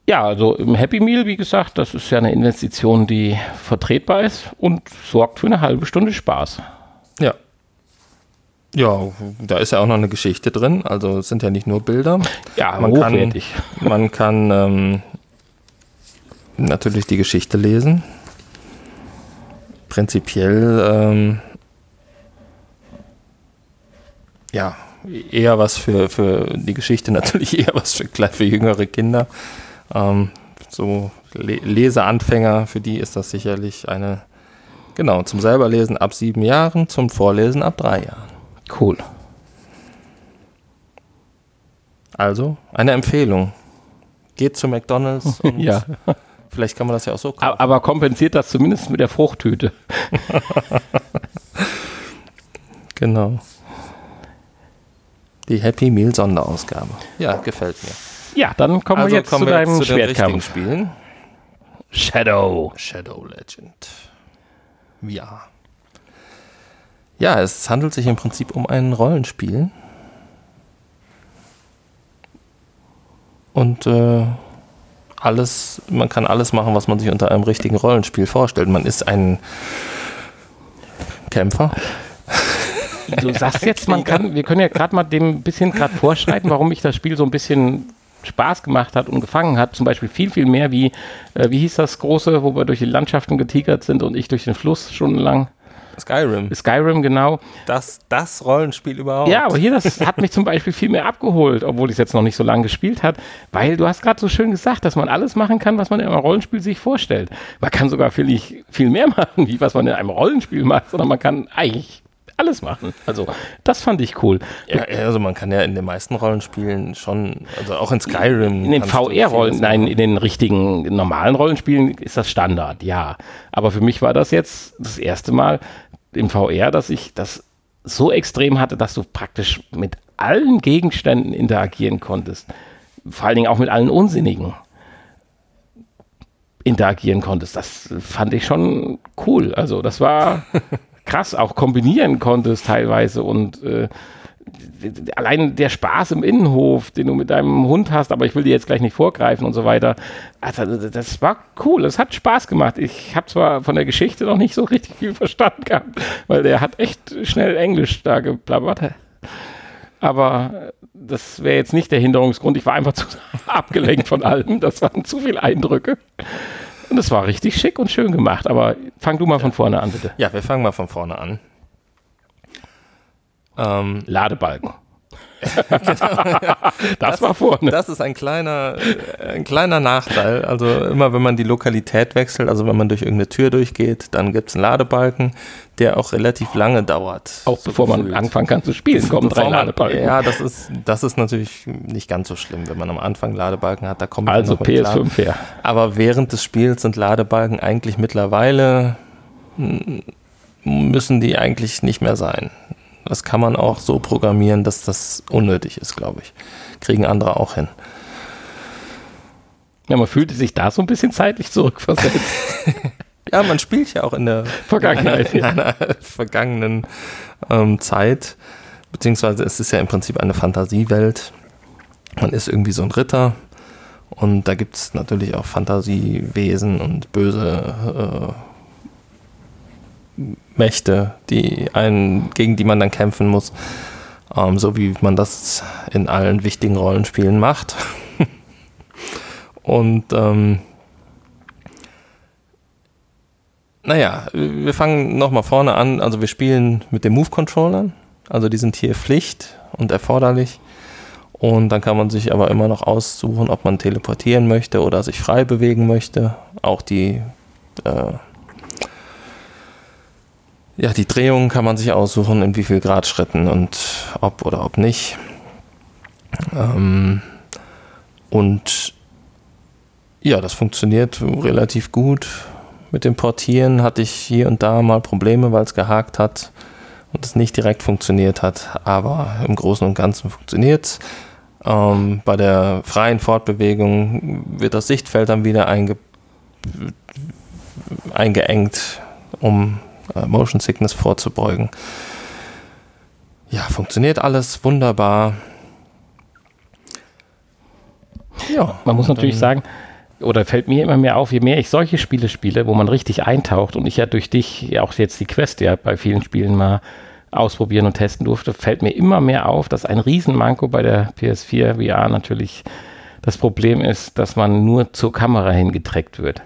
Ja, also im Happy Meal, wie gesagt, das ist ja eine Investition, die vertretbar ist und sorgt für eine halbe Stunde Spaß. Ja. Ja, da ist ja auch noch eine Geschichte drin. Also es sind ja nicht nur Bilder. Ja, man hochwertig. kann, man kann ähm, natürlich die Geschichte lesen. Prinzipiell ähm, ja eher was für, für die Geschichte natürlich eher was für, für jüngere Kinder. Ähm, so Le Leseanfänger, für die ist das sicherlich eine, genau, zum selberlesen ab sieben Jahren, zum Vorlesen ab drei Jahren. Cool. Also, eine Empfehlung. Geht zu McDonalds und ja. vielleicht kann man das ja auch so kaufen. Aber kompensiert das zumindest mit der Fruchttüte. genau. Die Happy Meal Sonderausgabe. Ja, gefällt mir. Ja, dann kommen also wir jetzt kommen zu deinem zu Schwertkampf. Spielen. Shadow. Shadow Legend. Ja. Ja, es handelt sich im Prinzip um ein Rollenspiel. Und äh, alles, man kann alles machen, was man sich unter einem richtigen Rollenspiel vorstellt. Man ist ein Kämpfer. Du sagst jetzt, man kann, wir können ja gerade mal dem bisschen gerade vorschreiten, warum ich das Spiel so ein bisschen Spaß gemacht hat und gefangen hat. Zum Beispiel viel, viel mehr wie, äh, wie hieß das große, wo wir durch die Landschaften getigert sind und ich durch den Fluss stundenlang. Skyrim. Skyrim, genau. Das, das Rollenspiel überhaupt. Ja, aber hier, das hat mich zum Beispiel viel mehr abgeholt, obwohl ich es jetzt noch nicht so lange gespielt hat, weil du hast gerade so schön gesagt, dass man alles machen kann, was man in einem Rollenspiel sich vorstellt. Man kann sogar viel, viel mehr machen, wie was man in einem Rollenspiel macht, sondern man kann eigentlich alles machen. Also das fand ich cool. Ja, also man kann ja in den meisten Rollenspielen schon, also auch in Skyrim. In den VR-Rollen, nein, in den richtigen normalen Rollenspielen ist das Standard, ja. Aber für mich war das jetzt das erste Mal im VR, dass ich das so extrem hatte, dass du praktisch mit allen Gegenständen interagieren konntest. Vor allen Dingen auch mit allen Unsinnigen interagieren konntest. Das fand ich schon cool. Also das war krass auch kombinieren konntest teilweise und äh, allein der Spaß im Innenhof, den du mit deinem Hund hast, aber ich will dir jetzt gleich nicht vorgreifen und so weiter. Also das war cool, es hat Spaß gemacht. Ich habe zwar von der Geschichte noch nicht so richtig viel verstanden gehabt, weil der hat echt schnell Englisch da geplappert. Aber das wäre jetzt nicht der Hinderungsgrund. Ich war einfach zu abgelenkt von allem. Das waren zu viele Eindrücke. Und es war richtig schick und schön gemacht. Aber fang du mal von vorne an, bitte. Ja, wir fangen mal von vorne an. Ähm, Ladebalken. Das war vorne. Das ist ein kleiner, ein kleiner Nachteil. Also immer wenn man die Lokalität wechselt, also wenn man durch irgendeine Tür durchgeht, dann gibt es einen Ladebalken, der auch relativ lange dauert. Auch so bevor gefühlt. man anfangen kann zu spielen, kommen drei Ladebalken. Ja, das ist, das ist natürlich nicht ganz so schlimm, wenn man am Anfang Ladebalken hat. Da kommt also PS5 her. Aber während des Spiels sind Ladebalken eigentlich mittlerweile müssen die eigentlich nicht mehr sein. Das kann man auch so programmieren, dass das unnötig ist, glaube ich. Kriegen andere auch hin. Ja, man fühlte sich da so ein bisschen zeitlich zurückversetzt. ja, man spielt ja auch in der Vergangenheit, in einer, in einer vergangenen ähm, Zeit. Beziehungsweise es ist ja im Prinzip eine Fantasiewelt. Man ist irgendwie so ein Ritter und da gibt es natürlich auch Fantasiewesen und böse äh, Mächte, die einen, gegen die man dann kämpfen muss. Ähm, so wie man das in allen wichtigen Rollenspielen macht. Und ähm, naja, wir fangen nochmal vorne an. Also wir spielen mit den Move-Controllern. Also die sind hier Pflicht und erforderlich. Und dann kann man sich aber immer noch aussuchen, ob man teleportieren möchte oder sich frei bewegen möchte. Auch die, äh, ja, die Drehung kann man sich aussuchen, in wie viel Grad Schritten und ob oder ob nicht. Ähm, und ja, das funktioniert relativ gut. Mit dem Portieren hatte ich hier und da mal Probleme, weil es gehakt hat und es nicht direkt funktioniert hat. Aber im Großen und Ganzen funktioniert es. Ähm, bei der freien Fortbewegung wird das Sichtfeld dann wieder einge eingeengt, um äh, Motion Sickness vorzubeugen. Ja, funktioniert alles wunderbar. Ja, man muss natürlich sagen, oder fällt mir immer mehr auf, je mehr ich solche Spiele spiele, wo man richtig eintaucht und ich ja durch dich ja auch jetzt die Quest ja bei vielen Spielen mal ausprobieren und testen durfte, fällt mir immer mehr auf, dass ein Riesenmanko bei der PS4 VR natürlich das Problem ist, dass man nur zur Kamera hingetreckt wird.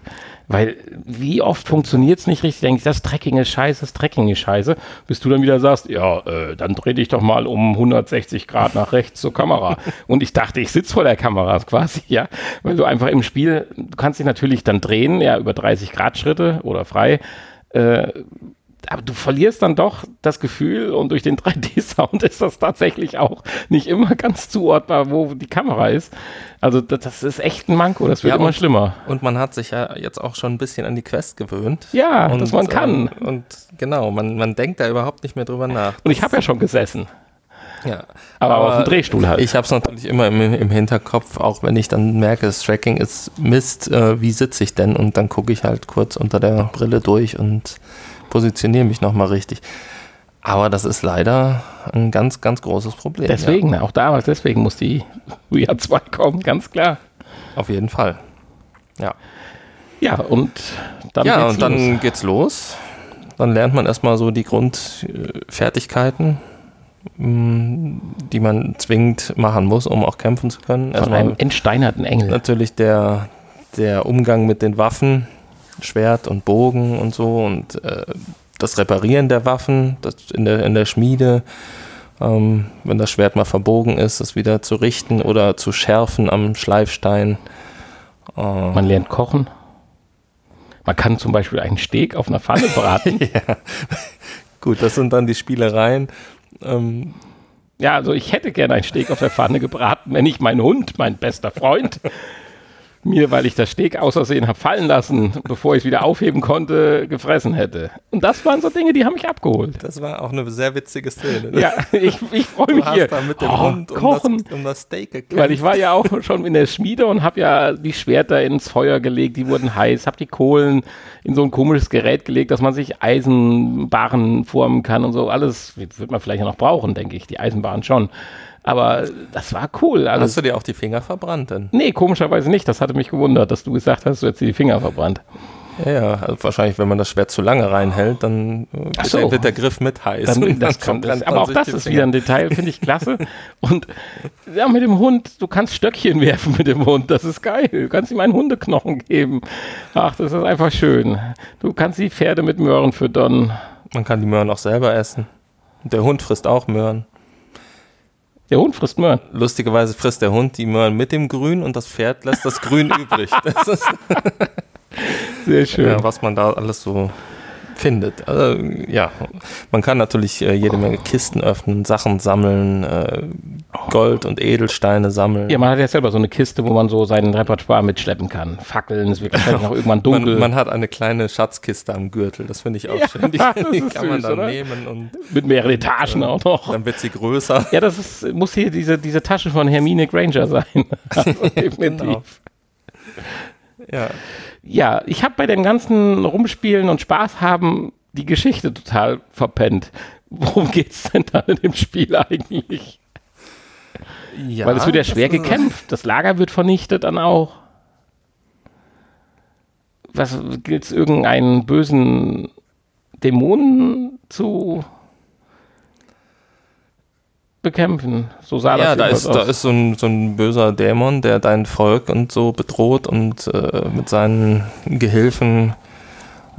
Weil wie oft funktioniert es nicht richtig? Denke ich, das Tracking ist scheiße, das Tracking ist scheiße, bis du dann wieder sagst, ja, äh, dann dreh dich doch mal um 160 Grad nach rechts zur Kamera. Und ich dachte, ich sitze vor der Kamera quasi, ja. Weil du einfach im Spiel, du kannst dich natürlich dann drehen, ja, über 30 Grad Schritte oder frei. Äh, aber du verlierst dann doch das Gefühl und durch den 3D-Sound ist das tatsächlich auch nicht immer ganz zuordbar, wo die Kamera ist. Also das, das ist echt ein Manko, das wird ja, immer und, schlimmer. Und man hat sich ja jetzt auch schon ein bisschen an die Quest gewöhnt. Ja, und, dass man kann. Ähm, und genau, man, man denkt da überhaupt nicht mehr drüber nach. Und ich habe ja schon gesessen. Ja, aber, aber, auf dem Drehstuhl halt. Ich habe es natürlich immer im, im, Hinterkopf, auch wenn ich dann merke, das Tracking ist Mist, äh, wie sitze ich denn? Und dann gucke ich halt kurz unter der Brille durch und positioniere mich nochmal richtig. Aber das ist leider ein ganz, ganz großes Problem. Deswegen, ja. auch damals, deswegen muss die VR 2 kommen, ganz klar. Auf jeden Fall. Ja. Ja, und dann ja, geht's und dann los. geht's los. Dann lernt man erstmal so die Grundfertigkeiten, die man zwingend machen muss, um auch kämpfen zu können. Von erstmal einem entsteinerten Engel. Natürlich der, der Umgang mit den Waffen, Schwert und Bogen und so und äh, das Reparieren der Waffen in, der, in der Schmiede, ähm, wenn das Schwert mal verbogen ist, das wieder zu richten oder zu schärfen am Schleifstein. Äh, Man lernt kochen. Man kann zum Beispiel einen Steak auf einer Pfanne braten. ja. Gut, das sind dann die Spielereien. Ähm, ja, also ich hätte gerne einen Steak auf der Pfanne gebraten, wenn ich meinen Hund, mein bester Freund, mir, weil ich das Steak außersehen habe fallen lassen, bevor ich es wieder aufheben konnte, gefressen hätte. Und das waren so Dinge, die haben mich abgeholt. Das war auch eine sehr witzige Szene. Ne? Ja, ich, ich freue mich hier. Da mit dem oh, Hund kochen, um das, um das Steak gekämpft. Weil ich war ja auch schon in der Schmiede und habe ja die Schwerter ins Feuer gelegt, die wurden heiß, habe die Kohlen in so ein komisches Gerät gelegt, dass man sich Eisenbaren formen kann und so. Alles wird man vielleicht ja noch brauchen, denke ich, die Eisenbahn schon. Aber das war cool. Also, hast du dir auch die Finger verbrannt denn? Nee, komischerweise nicht. Das hatte mich gewundert, dass du gesagt hast, du hättest dir die Finger verbrannt. Ja, also wahrscheinlich, wenn man das Schwert zu lange reinhält, dann wird, so. der, wird der, Griff mit heiß. Dann, das kann, das, aber auch das ist wieder ein Detail, finde ich klasse. Und ja, mit dem Hund, du kannst Stöckchen werfen mit dem Hund, das ist geil. Du kannst ihm einen Hundeknochen geben. Ach, das ist einfach schön. Du kannst die Pferde mit Möhren füttern. Man kann die Möhren auch selber essen. Der Hund frisst auch Möhren. Der Hund frisst Möhren. Lustigerweise frisst der Hund die Möhren mit dem Grün und das Pferd lässt das Grün übrig. Das ist Sehr schön. Ja, was man da alles so findet. Also, ja, man kann natürlich äh, jede Menge Kisten öffnen, Sachen sammeln, äh, Gold und Edelsteine sammeln. Ja, man hat ja selber so eine Kiste, wo man so sein Repertoire mitschleppen kann. Fackeln, es wird wahrscheinlich noch irgendwann dunkel. Man, man, hat eine kleine Schatzkiste am Gürtel, das finde ich auch ja, schön. Die, die kann süß, man dann oder? nehmen. Und, Mit mehreren Etagen äh, auch noch. Dann wird sie größer. Ja, das ist, muss hier diese, diese Tasche von Hermine Granger sein. also, definitiv. genau. Ja ja, ich habe bei dem ganzen Rumspielen und Spaß haben die Geschichte total verpennt. Worum geht's denn da in dem Spiel eigentlich? Ja, Weil es wird ja schwer gekämpft. Das Lager wird vernichtet dann auch. Was gilt es irgendeinen bösen Dämonen zu bekämpfen. So sah ja, das da ist, aus. da ist so ein, so ein böser Dämon, der dein Volk und so bedroht und äh, mit seinen Gehilfen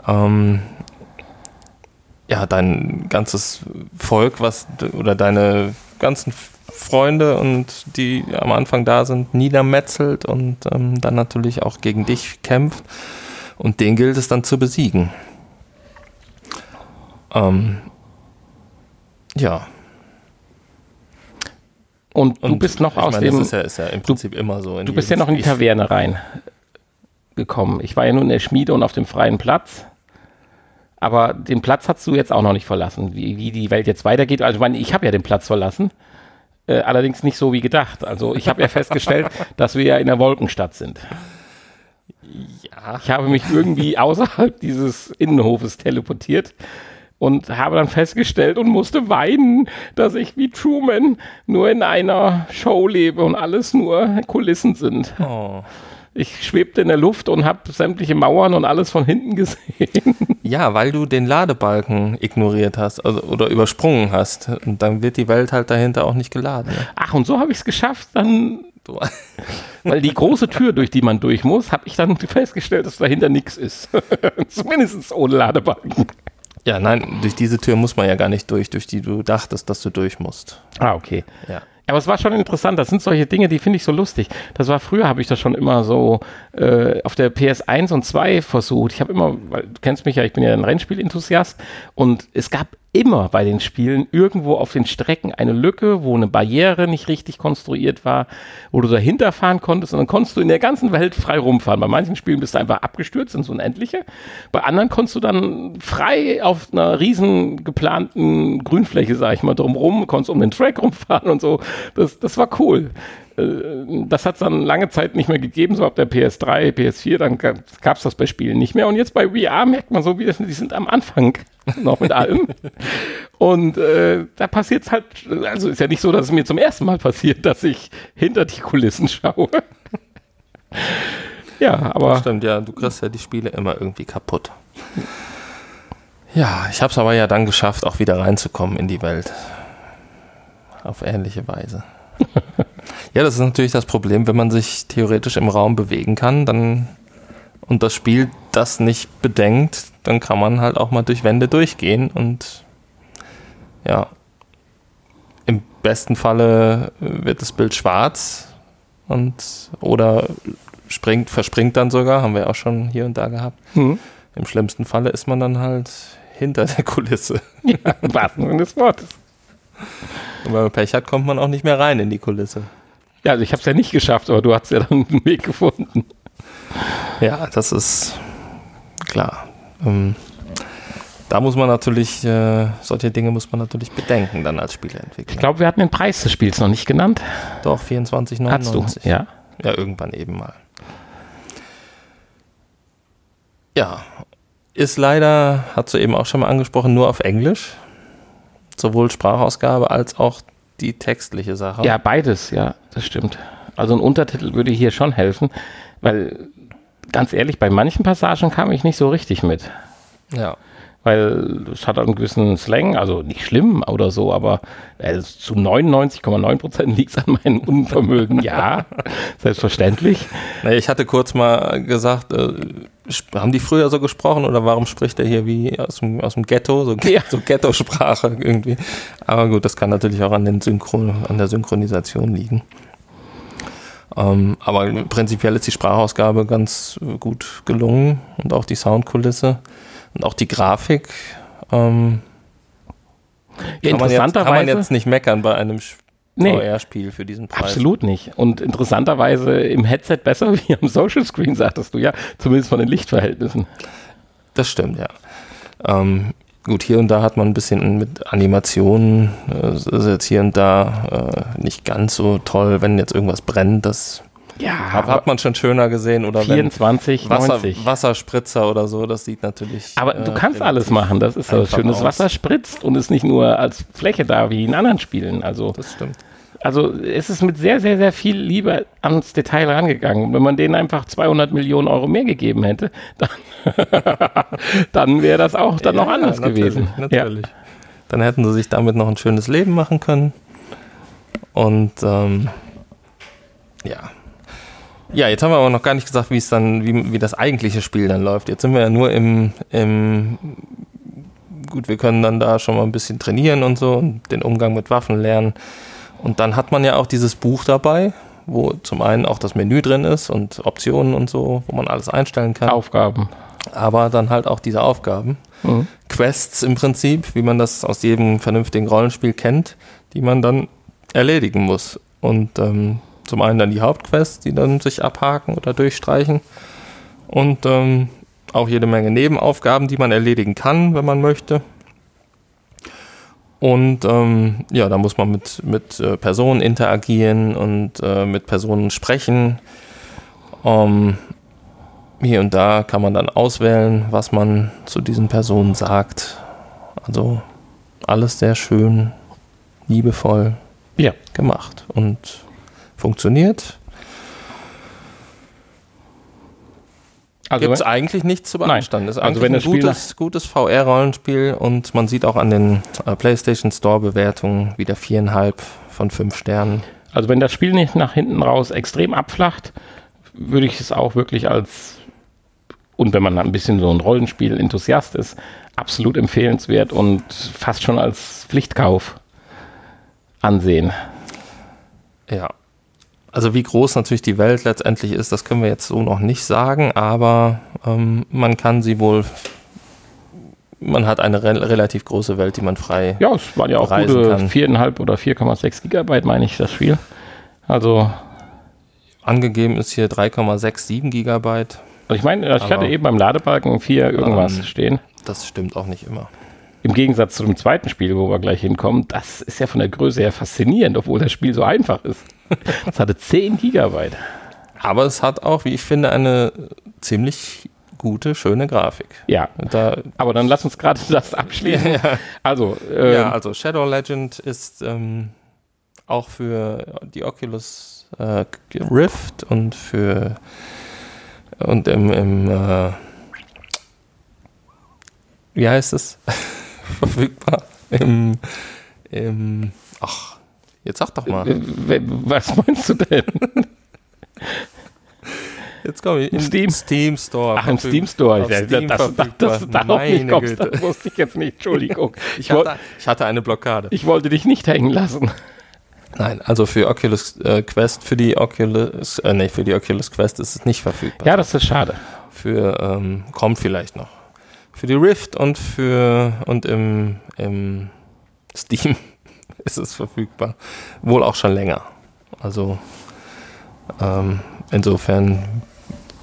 ähm, ja, dein ganzes Volk, was oder deine ganzen Freunde und die am Anfang da sind, niedermetzelt und ähm, dann natürlich auch gegen dich kämpft. Und den gilt es dann zu besiegen. Ähm, ja. Und, du bist noch aus meine, dem. Das ist ja, ist ja im Prinzip immer so. Du bist ja noch in die Taverne reingekommen. Ich war ja nun in der Schmiede und auf dem freien Platz. Aber den Platz hast du jetzt auch noch nicht verlassen, wie, wie die Welt jetzt weitergeht. Also ich meine, ich habe ja den Platz verlassen, äh, allerdings nicht so wie gedacht. Also ich habe ja festgestellt, dass wir ja in der Wolkenstadt sind. Ja. Ich habe mich irgendwie außerhalb dieses Innenhofes teleportiert und habe dann festgestellt und musste weinen, dass ich wie Truman nur in einer Show lebe und alles nur Kulissen sind. Oh. Ich schwebte in der Luft und habe sämtliche Mauern und alles von hinten gesehen. Ja, weil du den Ladebalken ignoriert hast also, oder übersprungen hast. Und dann wird die Welt halt dahinter auch nicht geladen. Ne? Ach, und so habe ich es geschafft, dann. weil die große Tür, durch die man durch muss, habe ich dann festgestellt, dass dahinter nichts ist. Zumindest ohne Ladebalken. Ja, nein, durch diese Tür muss man ja gar nicht durch, durch die du dachtest, dass du durch musst. Ah, okay. Ja. Aber es war schon interessant. Das sind solche Dinge, die finde ich so lustig. Das war früher, habe ich das schon immer so äh, auf der PS1 und 2 versucht. Ich habe immer, weil du kennst mich ja, ich bin ja ein Rennspielenthusiast und es gab immer bei den Spielen irgendwo auf den Strecken eine Lücke, wo eine Barriere nicht richtig konstruiert war, wo du dahinter fahren konntest und dann konntest du in der ganzen Welt frei rumfahren. Bei manchen Spielen bist du einfach abgestürzt ins Unendliche. Bei anderen konntest du dann frei auf einer riesen geplanten Grünfläche, sag ich mal, drumrum, konntest um den Track rumfahren und so. Das, das war cool. Äh, das hat es dann lange Zeit nicht mehr gegeben, so ab der PS3, PS4, dann gab es das bei Spielen nicht mehr. Und jetzt bei VR merkt man so, wie das, die sind am Anfang noch mit allem. Und äh, da passiert es halt, also ist ja nicht so, dass es mir zum ersten Mal passiert, dass ich hinter die Kulissen schaue. ja, aber. Das stimmt, ja, du kriegst ja die Spiele immer irgendwie kaputt. Ja, ich habe es aber ja dann geschafft, auch wieder reinzukommen in die Welt. Auf ähnliche Weise. Ja, das ist natürlich das Problem, wenn man sich theoretisch im Raum bewegen kann, dann und das Spiel das nicht bedenkt, dann kann man halt auch mal durch Wände durchgehen und ja, im besten Falle wird das Bild schwarz und oder springt, verspringt dann sogar, haben wir auch schon hier und da gehabt. Mhm. Im schlimmsten Falle ist man dann halt hinter der Kulisse. Ja, im wahrsten Sinne des Wortes. Und wenn man Pech hat, kommt man auch nicht mehr rein in die Kulisse. Ja, also ich habe es ja nicht geschafft, aber du hast ja dann einen Weg gefunden. Ja, das ist klar. Ähm, da muss man natürlich, äh, solche Dinge muss man natürlich bedenken dann als Spieleentwickler. Ich glaube, wir hatten den Preis des Spiels noch nicht genannt. Doch, 24,99. Hast du, ja. Ja, irgendwann eben mal. Ja, ist leider, hat du eben auch schon mal angesprochen, nur auf Englisch sowohl Sprachausgabe als auch die textliche Sache. Ja, beides, ja, das stimmt. Also ein Untertitel würde hier schon helfen, weil ganz ehrlich, bei manchen Passagen kam ich nicht so richtig mit. Ja weil es hat einen gewissen Slang, also nicht schlimm oder so, aber äh, zu 99,9 Prozent liegt es an meinem Unvermögen. ja, selbstverständlich. Naja, ich hatte kurz mal gesagt, äh, haben die früher so gesprochen oder warum spricht er hier wie aus dem, aus dem Ghetto, so, ja. so Ghetto-Sprache irgendwie. Aber gut, das kann natürlich auch an, den Synchron, an der Synchronisation liegen. Ähm, aber prinzipiell ist die Sprachausgabe ganz gut gelungen und auch die Soundkulisse. Und auch die Grafik. Ähm, ja, kann, man jetzt, kann man jetzt nicht meckern bei einem VR-Spiel nee, für diesen Preis. Absolut nicht. Und interessanterweise im Headset besser wie am Social Screen, sagtest du ja, zumindest von den Lichtverhältnissen. Das stimmt, ja. Ähm, gut, hier und da hat man ein bisschen mit Animationen, äh, ist jetzt hier und da äh, nicht ganz so toll, wenn jetzt irgendwas brennt, das ja, hat, hat man schon schöner gesehen oder 24, Wasser, 90. Wasserspritzer oder so, das sieht natürlich. Aber äh, du kannst alles machen, das ist das Schöne. Das Wasser spritzt und ist nicht nur als Fläche da wie in anderen Spielen. Also, das stimmt. Also es ist mit sehr, sehr, sehr viel Liebe ans Detail rangegangen. Wenn man denen einfach 200 Millionen Euro mehr gegeben hätte, dann, dann wäre das auch dann ja, noch anders natürlich, gewesen. Natürlich. Ja. Dann hätten sie sich damit noch ein schönes Leben machen können. Und ähm, ja, ja, jetzt haben wir aber noch gar nicht gesagt, wie es dann, wie, wie das eigentliche Spiel dann läuft. Jetzt sind wir ja nur im, im gut, wir können dann da schon mal ein bisschen trainieren und so und den Umgang mit Waffen lernen Und dann hat man ja auch dieses Buch dabei, wo zum einen auch das Menü drin ist und Optionen und so, wo man alles einstellen kann. Aufgaben. Aber dann halt auch diese Aufgaben. Mhm. Quests im Prinzip, wie man das aus jedem vernünftigen Rollenspiel kennt, die man dann erledigen muss. Und ähm, zum einen dann die Hauptquests, die dann sich abhaken oder durchstreichen. Und ähm, auch jede Menge Nebenaufgaben, die man erledigen kann, wenn man möchte. Und ähm, ja, da muss man mit, mit äh, Personen interagieren und äh, mit Personen sprechen. Ähm, hier und da kann man dann auswählen, was man zu diesen Personen sagt. Also alles sehr schön, liebevoll Ja. gemacht und funktioniert. Also, Gibt es eigentlich nichts zu Nein. beanstanden. Ist Also wenn ein das gutes, gutes VR-Rollenspiel und man sieht auch an den äh, PlayStation Store-Bewertungen wieder viereinhalb von fünf Sternen. also wenn das Spiel nicht nach hinten raus extrem abflacht, würde ich es auch wirklich als, und wenn man ein bisschen so ein Rollenspiel-Enthusiast ist, absolut empfehlenswert und fast schon als Pflichtkauf ansehen. Ja. Also wie groß natürlich die Welt letztendlich ist, das können wir jetzt so noch nicht sagen, aber ähm, man kann sie wohl, man hat eine re relativ große Welt, die man frei Ja, es waren ja auch gute. 4,5 oder 4,6 Gigabyte, meine ich, das Spiel. Also, angegeben ist hier 3,67 Gigabyte. also ich meine, ich hatte eben beim Ladebalken 4 irgendwas Ähm, stehen. Das stimmt auch nicht immer. Im Gegensatz zu dem zweiten Spiel, wo wir gleich hinkommen, das ist ja von der Größe her faszinierend, obwohl das Spiel so einfach ist. Das hatte 10 Gigabyte. Aber es hat auch, wie ich finde, eine ziemlich gute, schöne Grafik. Ja, Da, aber dann lass uns gerade das abschließen. Also, ähm, ja, also Shadow Legend ist ähm, auch für die Oculus äh, Rift und für und im, im äh, wie heißt es? verfügbar im, im ach, jetzt sag doch mal. äh, w- was meinst du denn? Jetzt komme ich. Im Steam? Steam Store. Ach, im Steam Store. Ja, Steam das, das, das, das, Meine kommst, Güte. das wusste ich jetzt nicht. Entschuldigung. Ich hatte, ich hatte eine Blockade. ich wollte dich nicht hängen lassen. Nein, also für Oculus äh, Quest, für die Oculus, äh, nee, für die Oculus Quest ist es nicht verfügbar. Ja, das ist schade. Für, ähm, kommt vielleicht noch. Für die Rift und für, und im, im Steam ist es verfügbar. Wohl auch schon länger. Also, ähm, insofern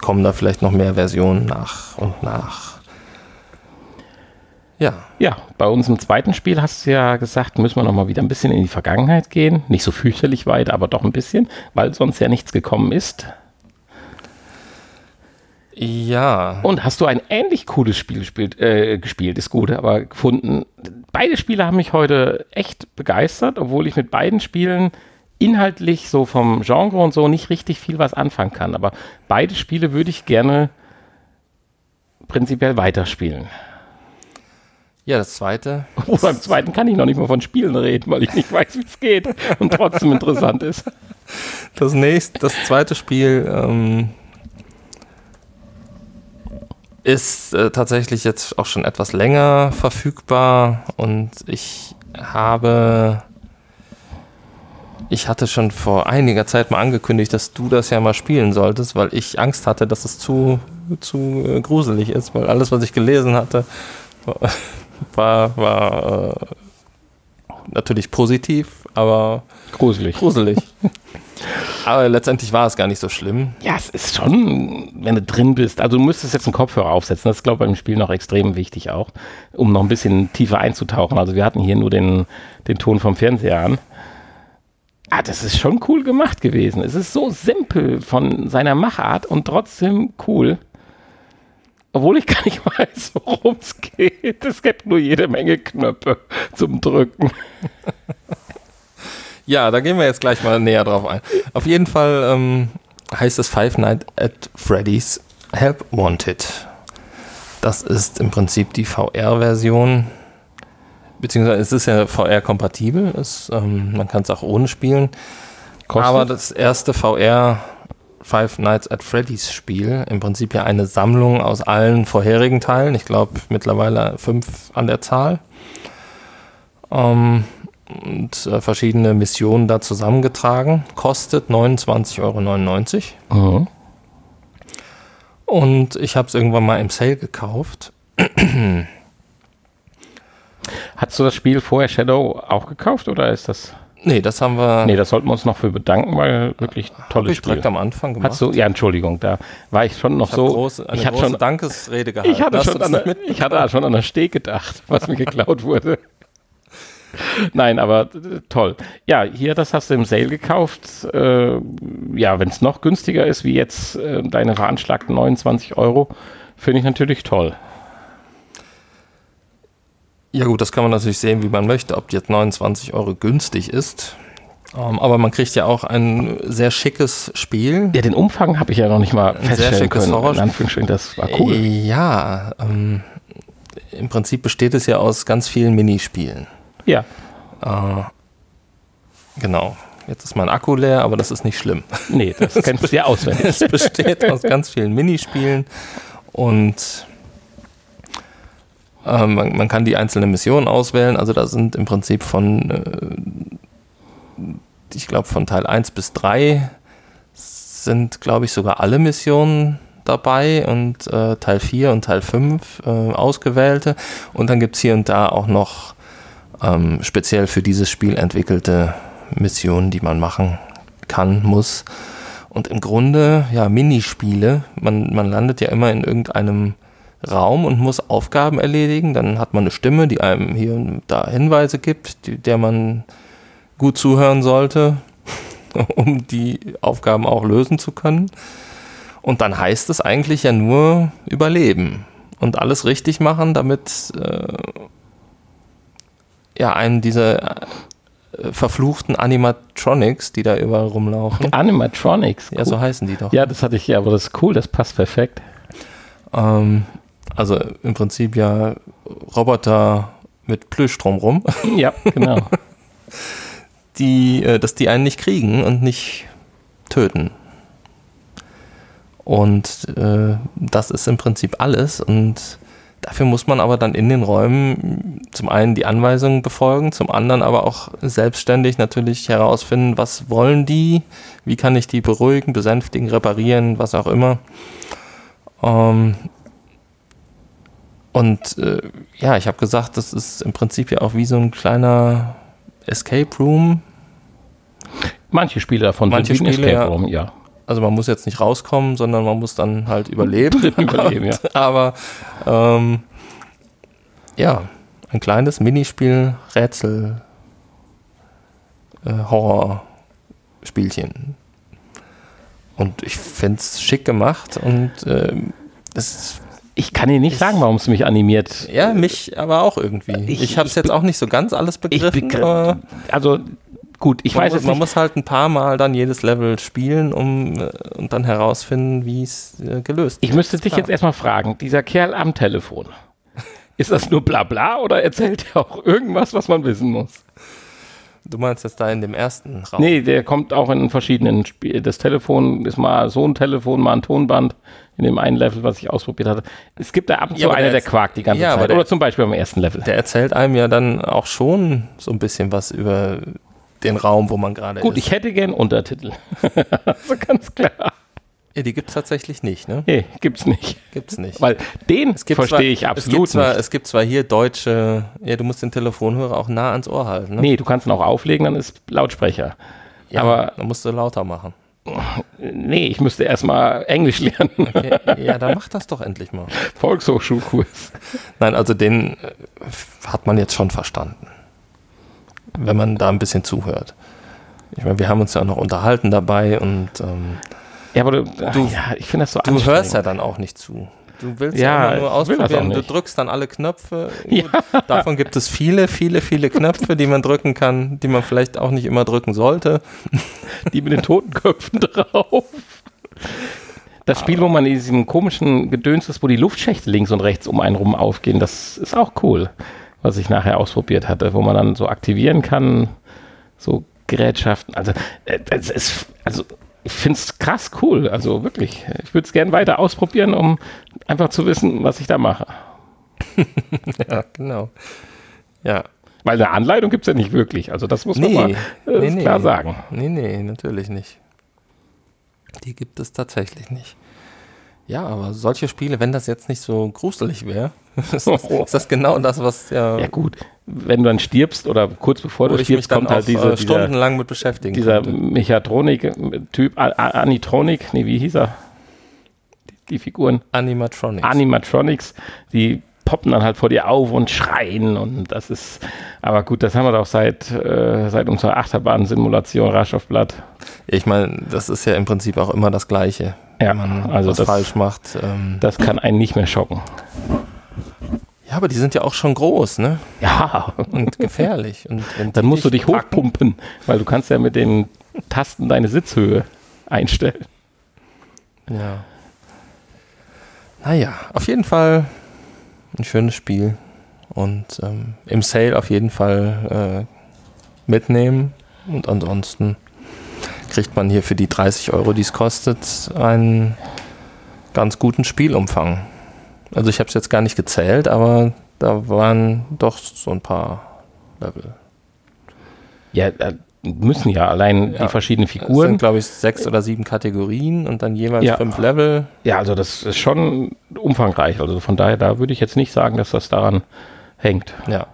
kommen da vielleicht noch mehr Versionen nach und nach. Ja, Ja, bei unserem zweiten Spiel hast du ja gesagt, müssen wir noch mal wieder ein bisschen in die Vergangenheit gehen. Nicht so fürchterlich weit, aber doch ein bisschen, weil sonst ja nichts gekommen ist. Ja, Und hast du ein ähnlich cooles Spiel gespielt, äh, gespielt, ist gut, aber gefunden. Beide Spiele haben mich heute echt begeistert, obwohl ich mit beiden Spielen inhaltlich so vom Genre und so nicht richtig viel was anfangen kann. Aber beide Spiele würde ich gerne prinzipiell weiterspielen. ja, das zweite. Oh, beim zweiten kann ich noch nicht mal von Spielen reden, weil ich nicht weiß, wie es geht und trotzdem interessant ist. Das nächste, das zweite Spiel ähm, ist äh, tatsächlich jetzt auch schon etwas länger verfügbar und ich habe, ich hatte schon vor einiger Zeit mal angekündigt, dass du das ja mal spielen solltest, weil ich Angst hatte, dass es zu, zu äh, gruselig ist, weil alles, was ich gelesen hatte, war, war äh, natürlich positiv, aber Gruselig. gruselig. Aber letztendlich war es gar nicht so schlimm. Ja, es ist schon, wenn du drin bist. Also du müsstest jetzt einen Kopfhörer aufsetzen. Das ist, glaube ich, beim Spiel noch extrem wichtig auch, um noch ein bisschen tiefer einzutauchen. Also wir hatten hier nur den, den Ton vom Fernseher an. Ah, das ist schon cool gemacht gewesen. Es ist so simpel von seiner Machart und trotzdem cool. Obwohl ich gar nicht weiß, worum es geht. Es gibt nur jede Menge Knöpfe zum Drücken. Ja, da gehen wir jetzt gleich mal näher drauf ein. Auf jeden Fall ähm, heißt es Five Nights at Freddy's Help Wanted. Das ist im Prinzip die VR-Version. Beziehungsweise es ist ja VR-kompatibel. Ähm, man kann es auch ohne spielen. Kostet? Aber das erste VR Five Nights at Freddy's Spiel, im Prinzip ja eine Sammlung aus allen vorherigen Teilen. Ich glaube mittlerweile fünf an der Zahl. Ähm, und äh, verschiedene Missionen da zusammengetragen. Kostet 29,99 Euro. Mhm. Und ich habe es irgendwann mal im Sale gekauft. Hast du das Spiel vorher Shadow auch gekauft oder ist das? Nee, das haben wir. Nee, das sollten wir uns noch für bedanken, weil wirklich tolles ich Spiel. direkt am Anfang gemacht. Hast du, ja, Entschuldigung, da war ich schon noch ich so. Große, eine ich hatte große schon, Dankesrede gehalten. ich hatte, schon das an der, ich hatte schon an der Steg gedacht, was mir geklaut wurde. Nein, aber äh, toll. Ja, hier, das hast du im Sale gekauft. Äh, ja, wenn es noch günstiger ist, wie jetzt äh, deine veranschlagten 29 Euro, finde ich natürlich toll. Ja gut, das kann man natürlich sehen, wie man möchte, ob jetzt 29 Euro günstig ist. Ähm, aber man kriegt ja auch ein sehr schickes Spiel. Ja, den Umfang habe ich ja noch nicht mal Ein sehr feststellen schickes können. In Anführungsstrichen, das war cool. Ja, ähm, im Prinzip besteht es ja aus ganz vielen Minispielen. Ja, Äh, genau. Jetzt ist mein Akku leer, aber das ist nicht schlimm. nee, das kennst du ja auswendig. es besteht aus ganz vielen Minispielen und äh, man, man kann die einzelnen Missionen auswählen. Also da sind im Prinzip von, äh, ich glaube, von Teil 1 bis 3 sind, glaube ich, sogar alle Missionen dabei und äh, Teil 4 und Teil 5 äh, ausgewählte. Und dann gibt es hier und da auch noch ähm, speziell für dieses Spiel entwickelte Missionen, die man machen kann, muss. Und im Grunde, ja, Minispiele. Man, man landet ja immer in irgendeinem Raum und muss Aufgaben erledigen. Dann hat man eine Stimme, die einem hier und da Hinweise gibt, die, der man gut zuhören sollte, um die Aufgaben auch lösen zu können. Und dann heißt es eigentlich ja nur überleben und alles richtig machen, damit äh, ja einen dieser äh, verfluchten Animatronics, die da überall rumlaufen. Animatronics. Ja, so heißen die doch. Ja, das hatte ich ja, aber das ist cool, das passt perfekt. Ähm, also im Prinzip ja Roboter mit Plüsch drumrum, Ja, genau. die, äh, dass die einen nicht kriegen und nicht töten. Und äh, das ist im Prinzip alles. Und dafür muss man aber dann in den Räumen zum einen die Anweisungen befolgen, zum anderen aber auch selbstständig natürlich herausfinden, was wollen die, wie kann ich die beruhigen, besänftigen, reparieren, was auch immer. Ähm, und äh, ja, ich habe gesagt, das ist im Prinzip ja auch wie so ein kleiner Escape Room. Manche Spiele davon Manche sind Spiele, Escape. Room, ja. Also man muss jetzt nicht rauskommen, sondern man muss dann halt überleben. Überleben, ja. Aber ähm, ja, ein kleines Minispiel, Rätsel, äh, Horror-Spielchen. Und ich finde es schick gemacht und ähm, es Ich kann dir nicht Ich- sagen, warum es mich animiert. ja, mich aber auch irgendwie. Ich- Ich, habe es ich jetzt be- auch nicht so ganz alles Ich begriffen. begr- aber Also gut, ich man, weiß muss, man nicht. muss halt ein paar Mal dann jedes Level spielen, um äh, und dann herausfinden, wie es äh, gelöst Ich wird. müsste Ist dich klar. jetzt erstmal fragen, dieser Kerl am Telefon, ist das nur Blabla oder erzählt er auch irgendwas, was man wissen muss? Du meinst jetzt da in dem ersten Raum? Nee, der kommt auch in verschiedenen Spielen. Das Telefon ist mal so ein Telefon, mal ein Tonband in dem einen Level, was ich ausprobiert hatte. Es gibt da ab und Ja, zu aber einer, der der quakt die ganze Ja, Zeit. der- Oder zum Beispiel beim ersten Level. Der erzählt einem ja dann auch schon so ein bisschen was über den Raum, wo man gerade Gut, ist. ich hätte gern Untertitel. so ganz klar. ja, die gibt es tatsächlich nicht, ne? Nee, gibt's nicht. Gibt's nicht. Weil den es verstehe ich es absolut gibt zwar, nicht. Es gibt zwar hier deutsche, ja, du musst den Telefonhörer auch nah ans Ohr halten, ne? Nee, du kannst ihn auch auflegen, dann ist Lautsprecher. Ja, aber- dann musst du lauter machen. Nee, ich müsste erstmal Englisch lernen. Okay, ja, dann mach das doch endlich mal. Volkshochschulkurs. Nein, also den äh, hat man jetzt schon verstanden. Wenn man da ein bisschen zuhört. Ich meine, wir haben uns ja auch noch unterhalten dabei und ähm, Ja, aber du, Du- ja, ich finde das so du hörst ja dann auch nicht zu. Du willst Ja, ja, immer nur ausprobieren. Du drückst dann alle Knöpfe. Gut, Davon gibt es viele, viele, viele Knöpfe, die man drücken kann, die man vielleicht auch nicht immer drücken sollte. die mit den Totenköpfen drauf. Das Spiel, wo man in diesem komischen Gedöns ist, wo die Luftschächte links und rechts um einen rum aufgehen, das ist auch cool, was ich nachher ausprobiert hatte, wo man dann so aktivieren kann, so Gerätschaften. Also, äh, es ist, also ich finde es krass cool, also wirklich. Ich würde es gerne weiter ausprobieren, um einfach zu wissen, was ich da mache. Ja, genau. Ja. Weil eine Anleitung gibt es ja nicht wirklich. Also das muss man Nee, mal äh, nee, nee. klar sagen. Nee, nee, natürlich nicht. Die gibt es tatsächlich nicht. Ja, aber solche Spiele, wenn das jetzt nicht so gruselig wäre, ist, das- ist das genau das, was ja, Ja gut, wenn du dann stirbst oder kurz bevor du stirbst, kommt halt diese, äh, stundenlang mit beschäftigen dieser könnte. Mechatronik-Typ, A- A- Anitronic, nee, wie hieß er? Die, die Figuren. Animatronics. Animatronics, die poppen dann halt vor dir auf und schreien und das ist, aber gut, das haben wir doch seit, äh, seit unserer Achterbahn-Simulation Rush of Blood. ich meine, das ist ja im Prinzip auch immer das Gleiche. Ja, wenn man also was das- falsch macht. Ähm, Das kann einen nicht mehr schocken. ja, aber die sind ja auch schon groß, ne? Ja, Und gefährlich. Und dann musst du dich packen- hochpumpen, weil du kannst ja mit den Tasten deine Sitzhöhe einstellen. Ja. Naja, auf jeden Fall ein schönes Spiel. Und ähm, im Sale auf jeden Fall äh, mitnehmen. Und ansonsten kriegt man hier für die 30 Euro, die es kostet, einen ganz guten Spielumfang. Also ich habe es jetzt gar nicht gezählt, aber da waren doch so ein paar Level. Ja, müssen ja allein Ja. die verschiedenen Es sind, Figuren. glaube ich, sechs oder sieben Kategorien und dann jeweils Ja. fünf Level. Ja, also das ist schon umfangreich. Also von daher, da würde ich jetzt nicht sagen, dass das daran hängt. Ja.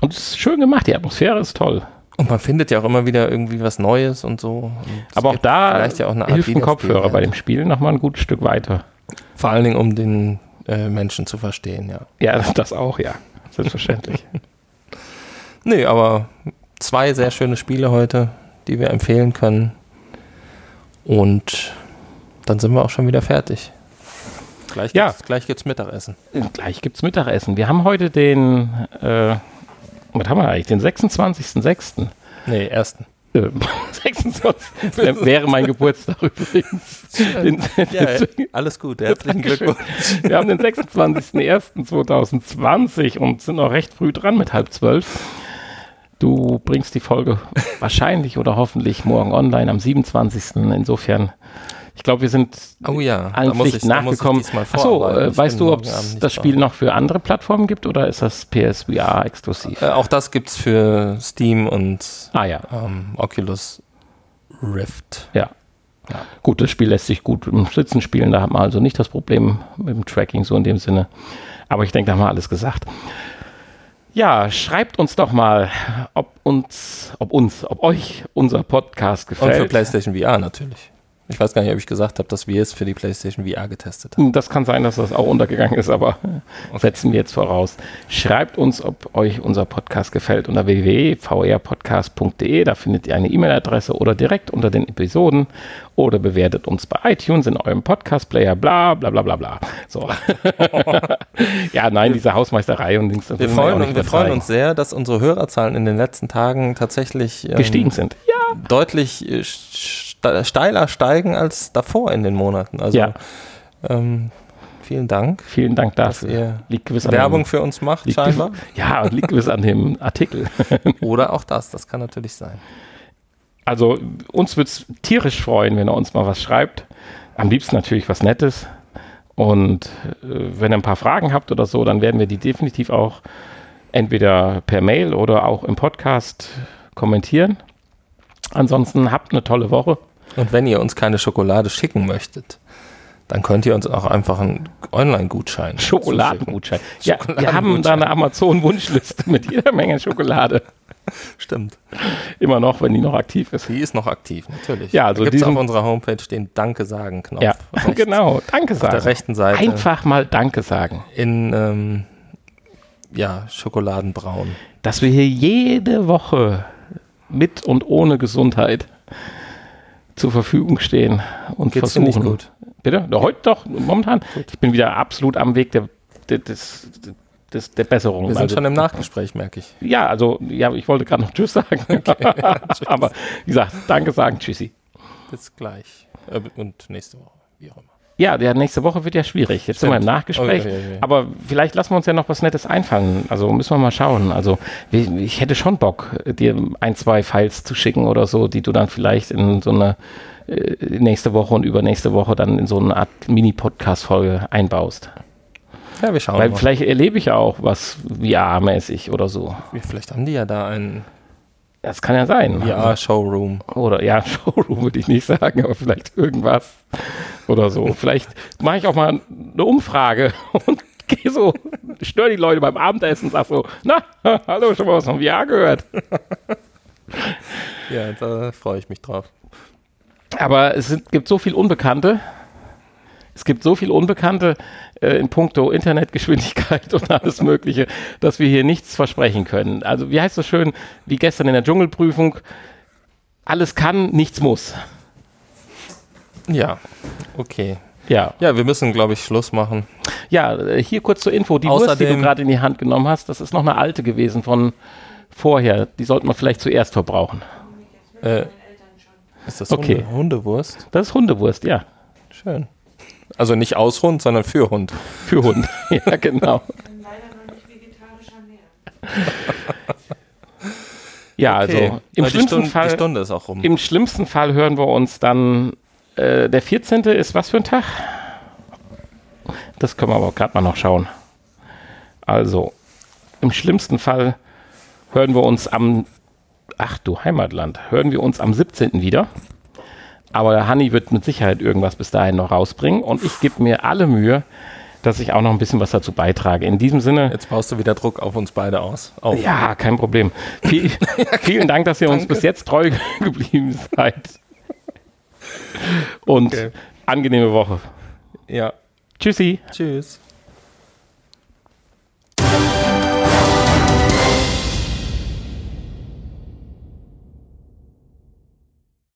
Und es ist schön gemacht, die Atmosphäre ist toll. Und man findet ja auch immer wieder irgendwie was Neues und so. Und es Aber auch gibt da vielleicht ja auch eine Art hilft ein Kopfhörer bei dem Spiel nochmal ein gutes Stück weiter. Vor allen Dingen, um den äh, Menschen zu verstehen, ja. Ja, das auch, ja. Selbstverständlich. Nee, aber zwei sehr schöne Spiele heute, die wir empfehlen können. Und dann sind wir auch schon wieder fertig. Gleich Ja. gibt's, gleich gibt's Mittagessen. Gleich gibt's Mittagessen. Wir haben heute den, äh, was haben wir eigentlich? Den 26.06. Nee, ersten. Äh, 26. wäre mein Geburtstag übrigens. Den, Ja, alles gut. Herzlichen. Glückwunsch. Wir haben den 26.01.2020 und sind noch recht früh dran mit halb zwölf. Du bringst die Folge wahrscheinlich oder hoffentlich morgen online am 27. Insofern, ich glaube, wir sind Oh ja, allen Pflichten nachgekommen. Achso, äh, weißt du, ob es das da. Spiel noch für andere Plattformen gibt oder ist das PSVR exklusiv? Äh, auch das gibt's für Steam und ah ja, ähm, Oculus Rift. ja. Gut, das Spiel lässt sich gut im Sitzen spielen, da hat man also nicht das Problem mit dem Tracking so in dem Sinne. Aber ich denke, da haben wir alles gesagt. Ja, schreibt uns doch mal, ob uns, ob uns, ob euch unser Podcast Und für gefällt. PlayStation VR natürlich. Ich weiß gar nicht, ob ich gesagt habe, dass wir es für die PlayStation VR getestet haben. Das kann sein, dass das auch untergegangen ist, aber setzen wir jetzt voraus. Schreibt uns, ob euch unser Podcast gefällt unter www.vrpodcast.de. Da findet ihr eine E-Mail-Adresse oder direkt unter den Episoden oder bewertet uns bei iTunes in eurem Podcast-Player, bla bla bla bla bla. So. ja, nein, diese Hausmeisterei und Dings. Wir freuen, uns, wir freuen uns sehr, dass unsere Hörerzahlen in den letzten Tagen tatsächlich ähm, gestiegen sind. Ja, deutlich äh, steiler steigen als davor in den Monaten. Also Ja. ähm, vielen Dank, vielen Dank dass dafür. ihr Liegt gewiss an Werbung dem, für uns macht, liegt scheinbar. ja, liegt gewiss an dem Artikel. Oder auch das, das kann natürlich sein. Also uns würde es tierisch freuen, wenn er uns mal was schreibt. Am liebsten natürlich was Nettes. Und äh, wenn ihr ein paar Fragen habt oder so, dann werden wir die definitiv auch entweder per Mail oder auch im Podcast kommentieren. Ansonsten habt eine tolle Woche. Und wenn ihr uns keine Schokolade schicken möchtet, dann könnt ihr uns auch einfach einen Online-Gutschein Schokoladengutschein. Ja, wir haben da eine Amazon-Wunschliste mit jeder Menge Schokolade. Stimmt. Immer noch, wenn die noch aktiv ist. Die ist noch aktiv, natürlich. Ja, also da gibt es auf unserer Homepage den Danke sagen Knopf. Ja, rechts genau. Danke Auf der sagen. rechten Seite Einfach mal Danke sagen. in ähm, ja, Schokoladenbraun. dass wir hier jede Woche mit und ohne Gesundheit zur Verfügung stehen und Geht's dir versuchen. nicht gut? Bitte? Ja, heute doch, momentan. Ich bin wieder absolut am Weg der, der, des, des, der Besserung. Wir sind Also, schon im Nachgespräch, merke ich. ja, also, ja, ich wollte gerade noch Tschüss sagen. Aber wie gesagt, Danke sagen, Tschüssi. Bis gleich. Äh, und nächste Woche, wie auch immer. Ja, der nächste Woche wird ja schwierig. Jetzt sind wir im Stimmt. Nachgespräch. Ja, ja, ja. Aber vielleicht lassen wir uns ja noch was Nettes einfallen. Also müssen wir mal schauen. Also ich hätte schon Bock, dir ein, zwei Files zu schicken oder so, die du dann vielleicht in so eine äh, nächste Woche und übernächste Woche dann in so eine Art Mini-Podcast-Folge einbaust. Ja, wir schauen Weil mal. vielleicht erlebe ich ja auch was VR-mäßig oder so. Vielleicht haben die ja da einen Das kann ja sein. VR-Showroom. Oder ja, Showroom würde ich nicht sagen, aber vielleicht irgendwas oder so. Vielleicht mache ich auch mal eine Umfrage und gehe so, störe die Leute beim Abendessen und sag so, na, hallo, schon mal was von VR gehört. Ja, da freue ich mich drauf. Aber es sind, gibt so viel Unbekannte. Es gibt so viel Unbekannte äh, in puncto Internetgeschwindigkeit und alles Mögliche, dass wir hier nichts versprechen können. Also, wie heißt das schön, wie gestern in der Dschungelprüfung, alles kann, nichts muss. Ja, okay. Ja, Ja, wir müssen, glaube ich, Schluss machen. ja äh, hier kurz zur Info. Die Wurst, die du Außerdem- gerade in die Hand genommen hast, das ist noch eine alte gewesen von vorher. Die sollten wir vielleicht zuerst verbrauchen. Äh, ist das Okay. Hunde, Hundewurst? Das ist Hundewurst, ja. Schön. Also nicht aus Hund, sondern für Hund. Für Hund. ja, genau. Ja, Okay. also im schlimmsten Stunde, Fall. Im schlimmsten Fall hören wir uns dann, äh, der 14. ist was für ein Tag? Das können wir aber gerade mal noch schauen. Also, im schlimmsten Fall hören wir uns am, ach du Heimatland, hören wir uns am 17. wieder. Aber der Hanni wird mit Sicherheit irgendwas bis dahin noch rausbringen und ich gebe mir alle Mühe, dass ich auch noch ein bisschen was dazu beitrage. In diesem Sinne, Jetzt baust du wieder Druck auf uns beide aus. Auf. ja, kein Problem. Viel, vielen Dank, dass ihr uns bis jetzt treu geblieben seid. Und Okay. angenehme Woche. ja. Tschüssi. Tschüss.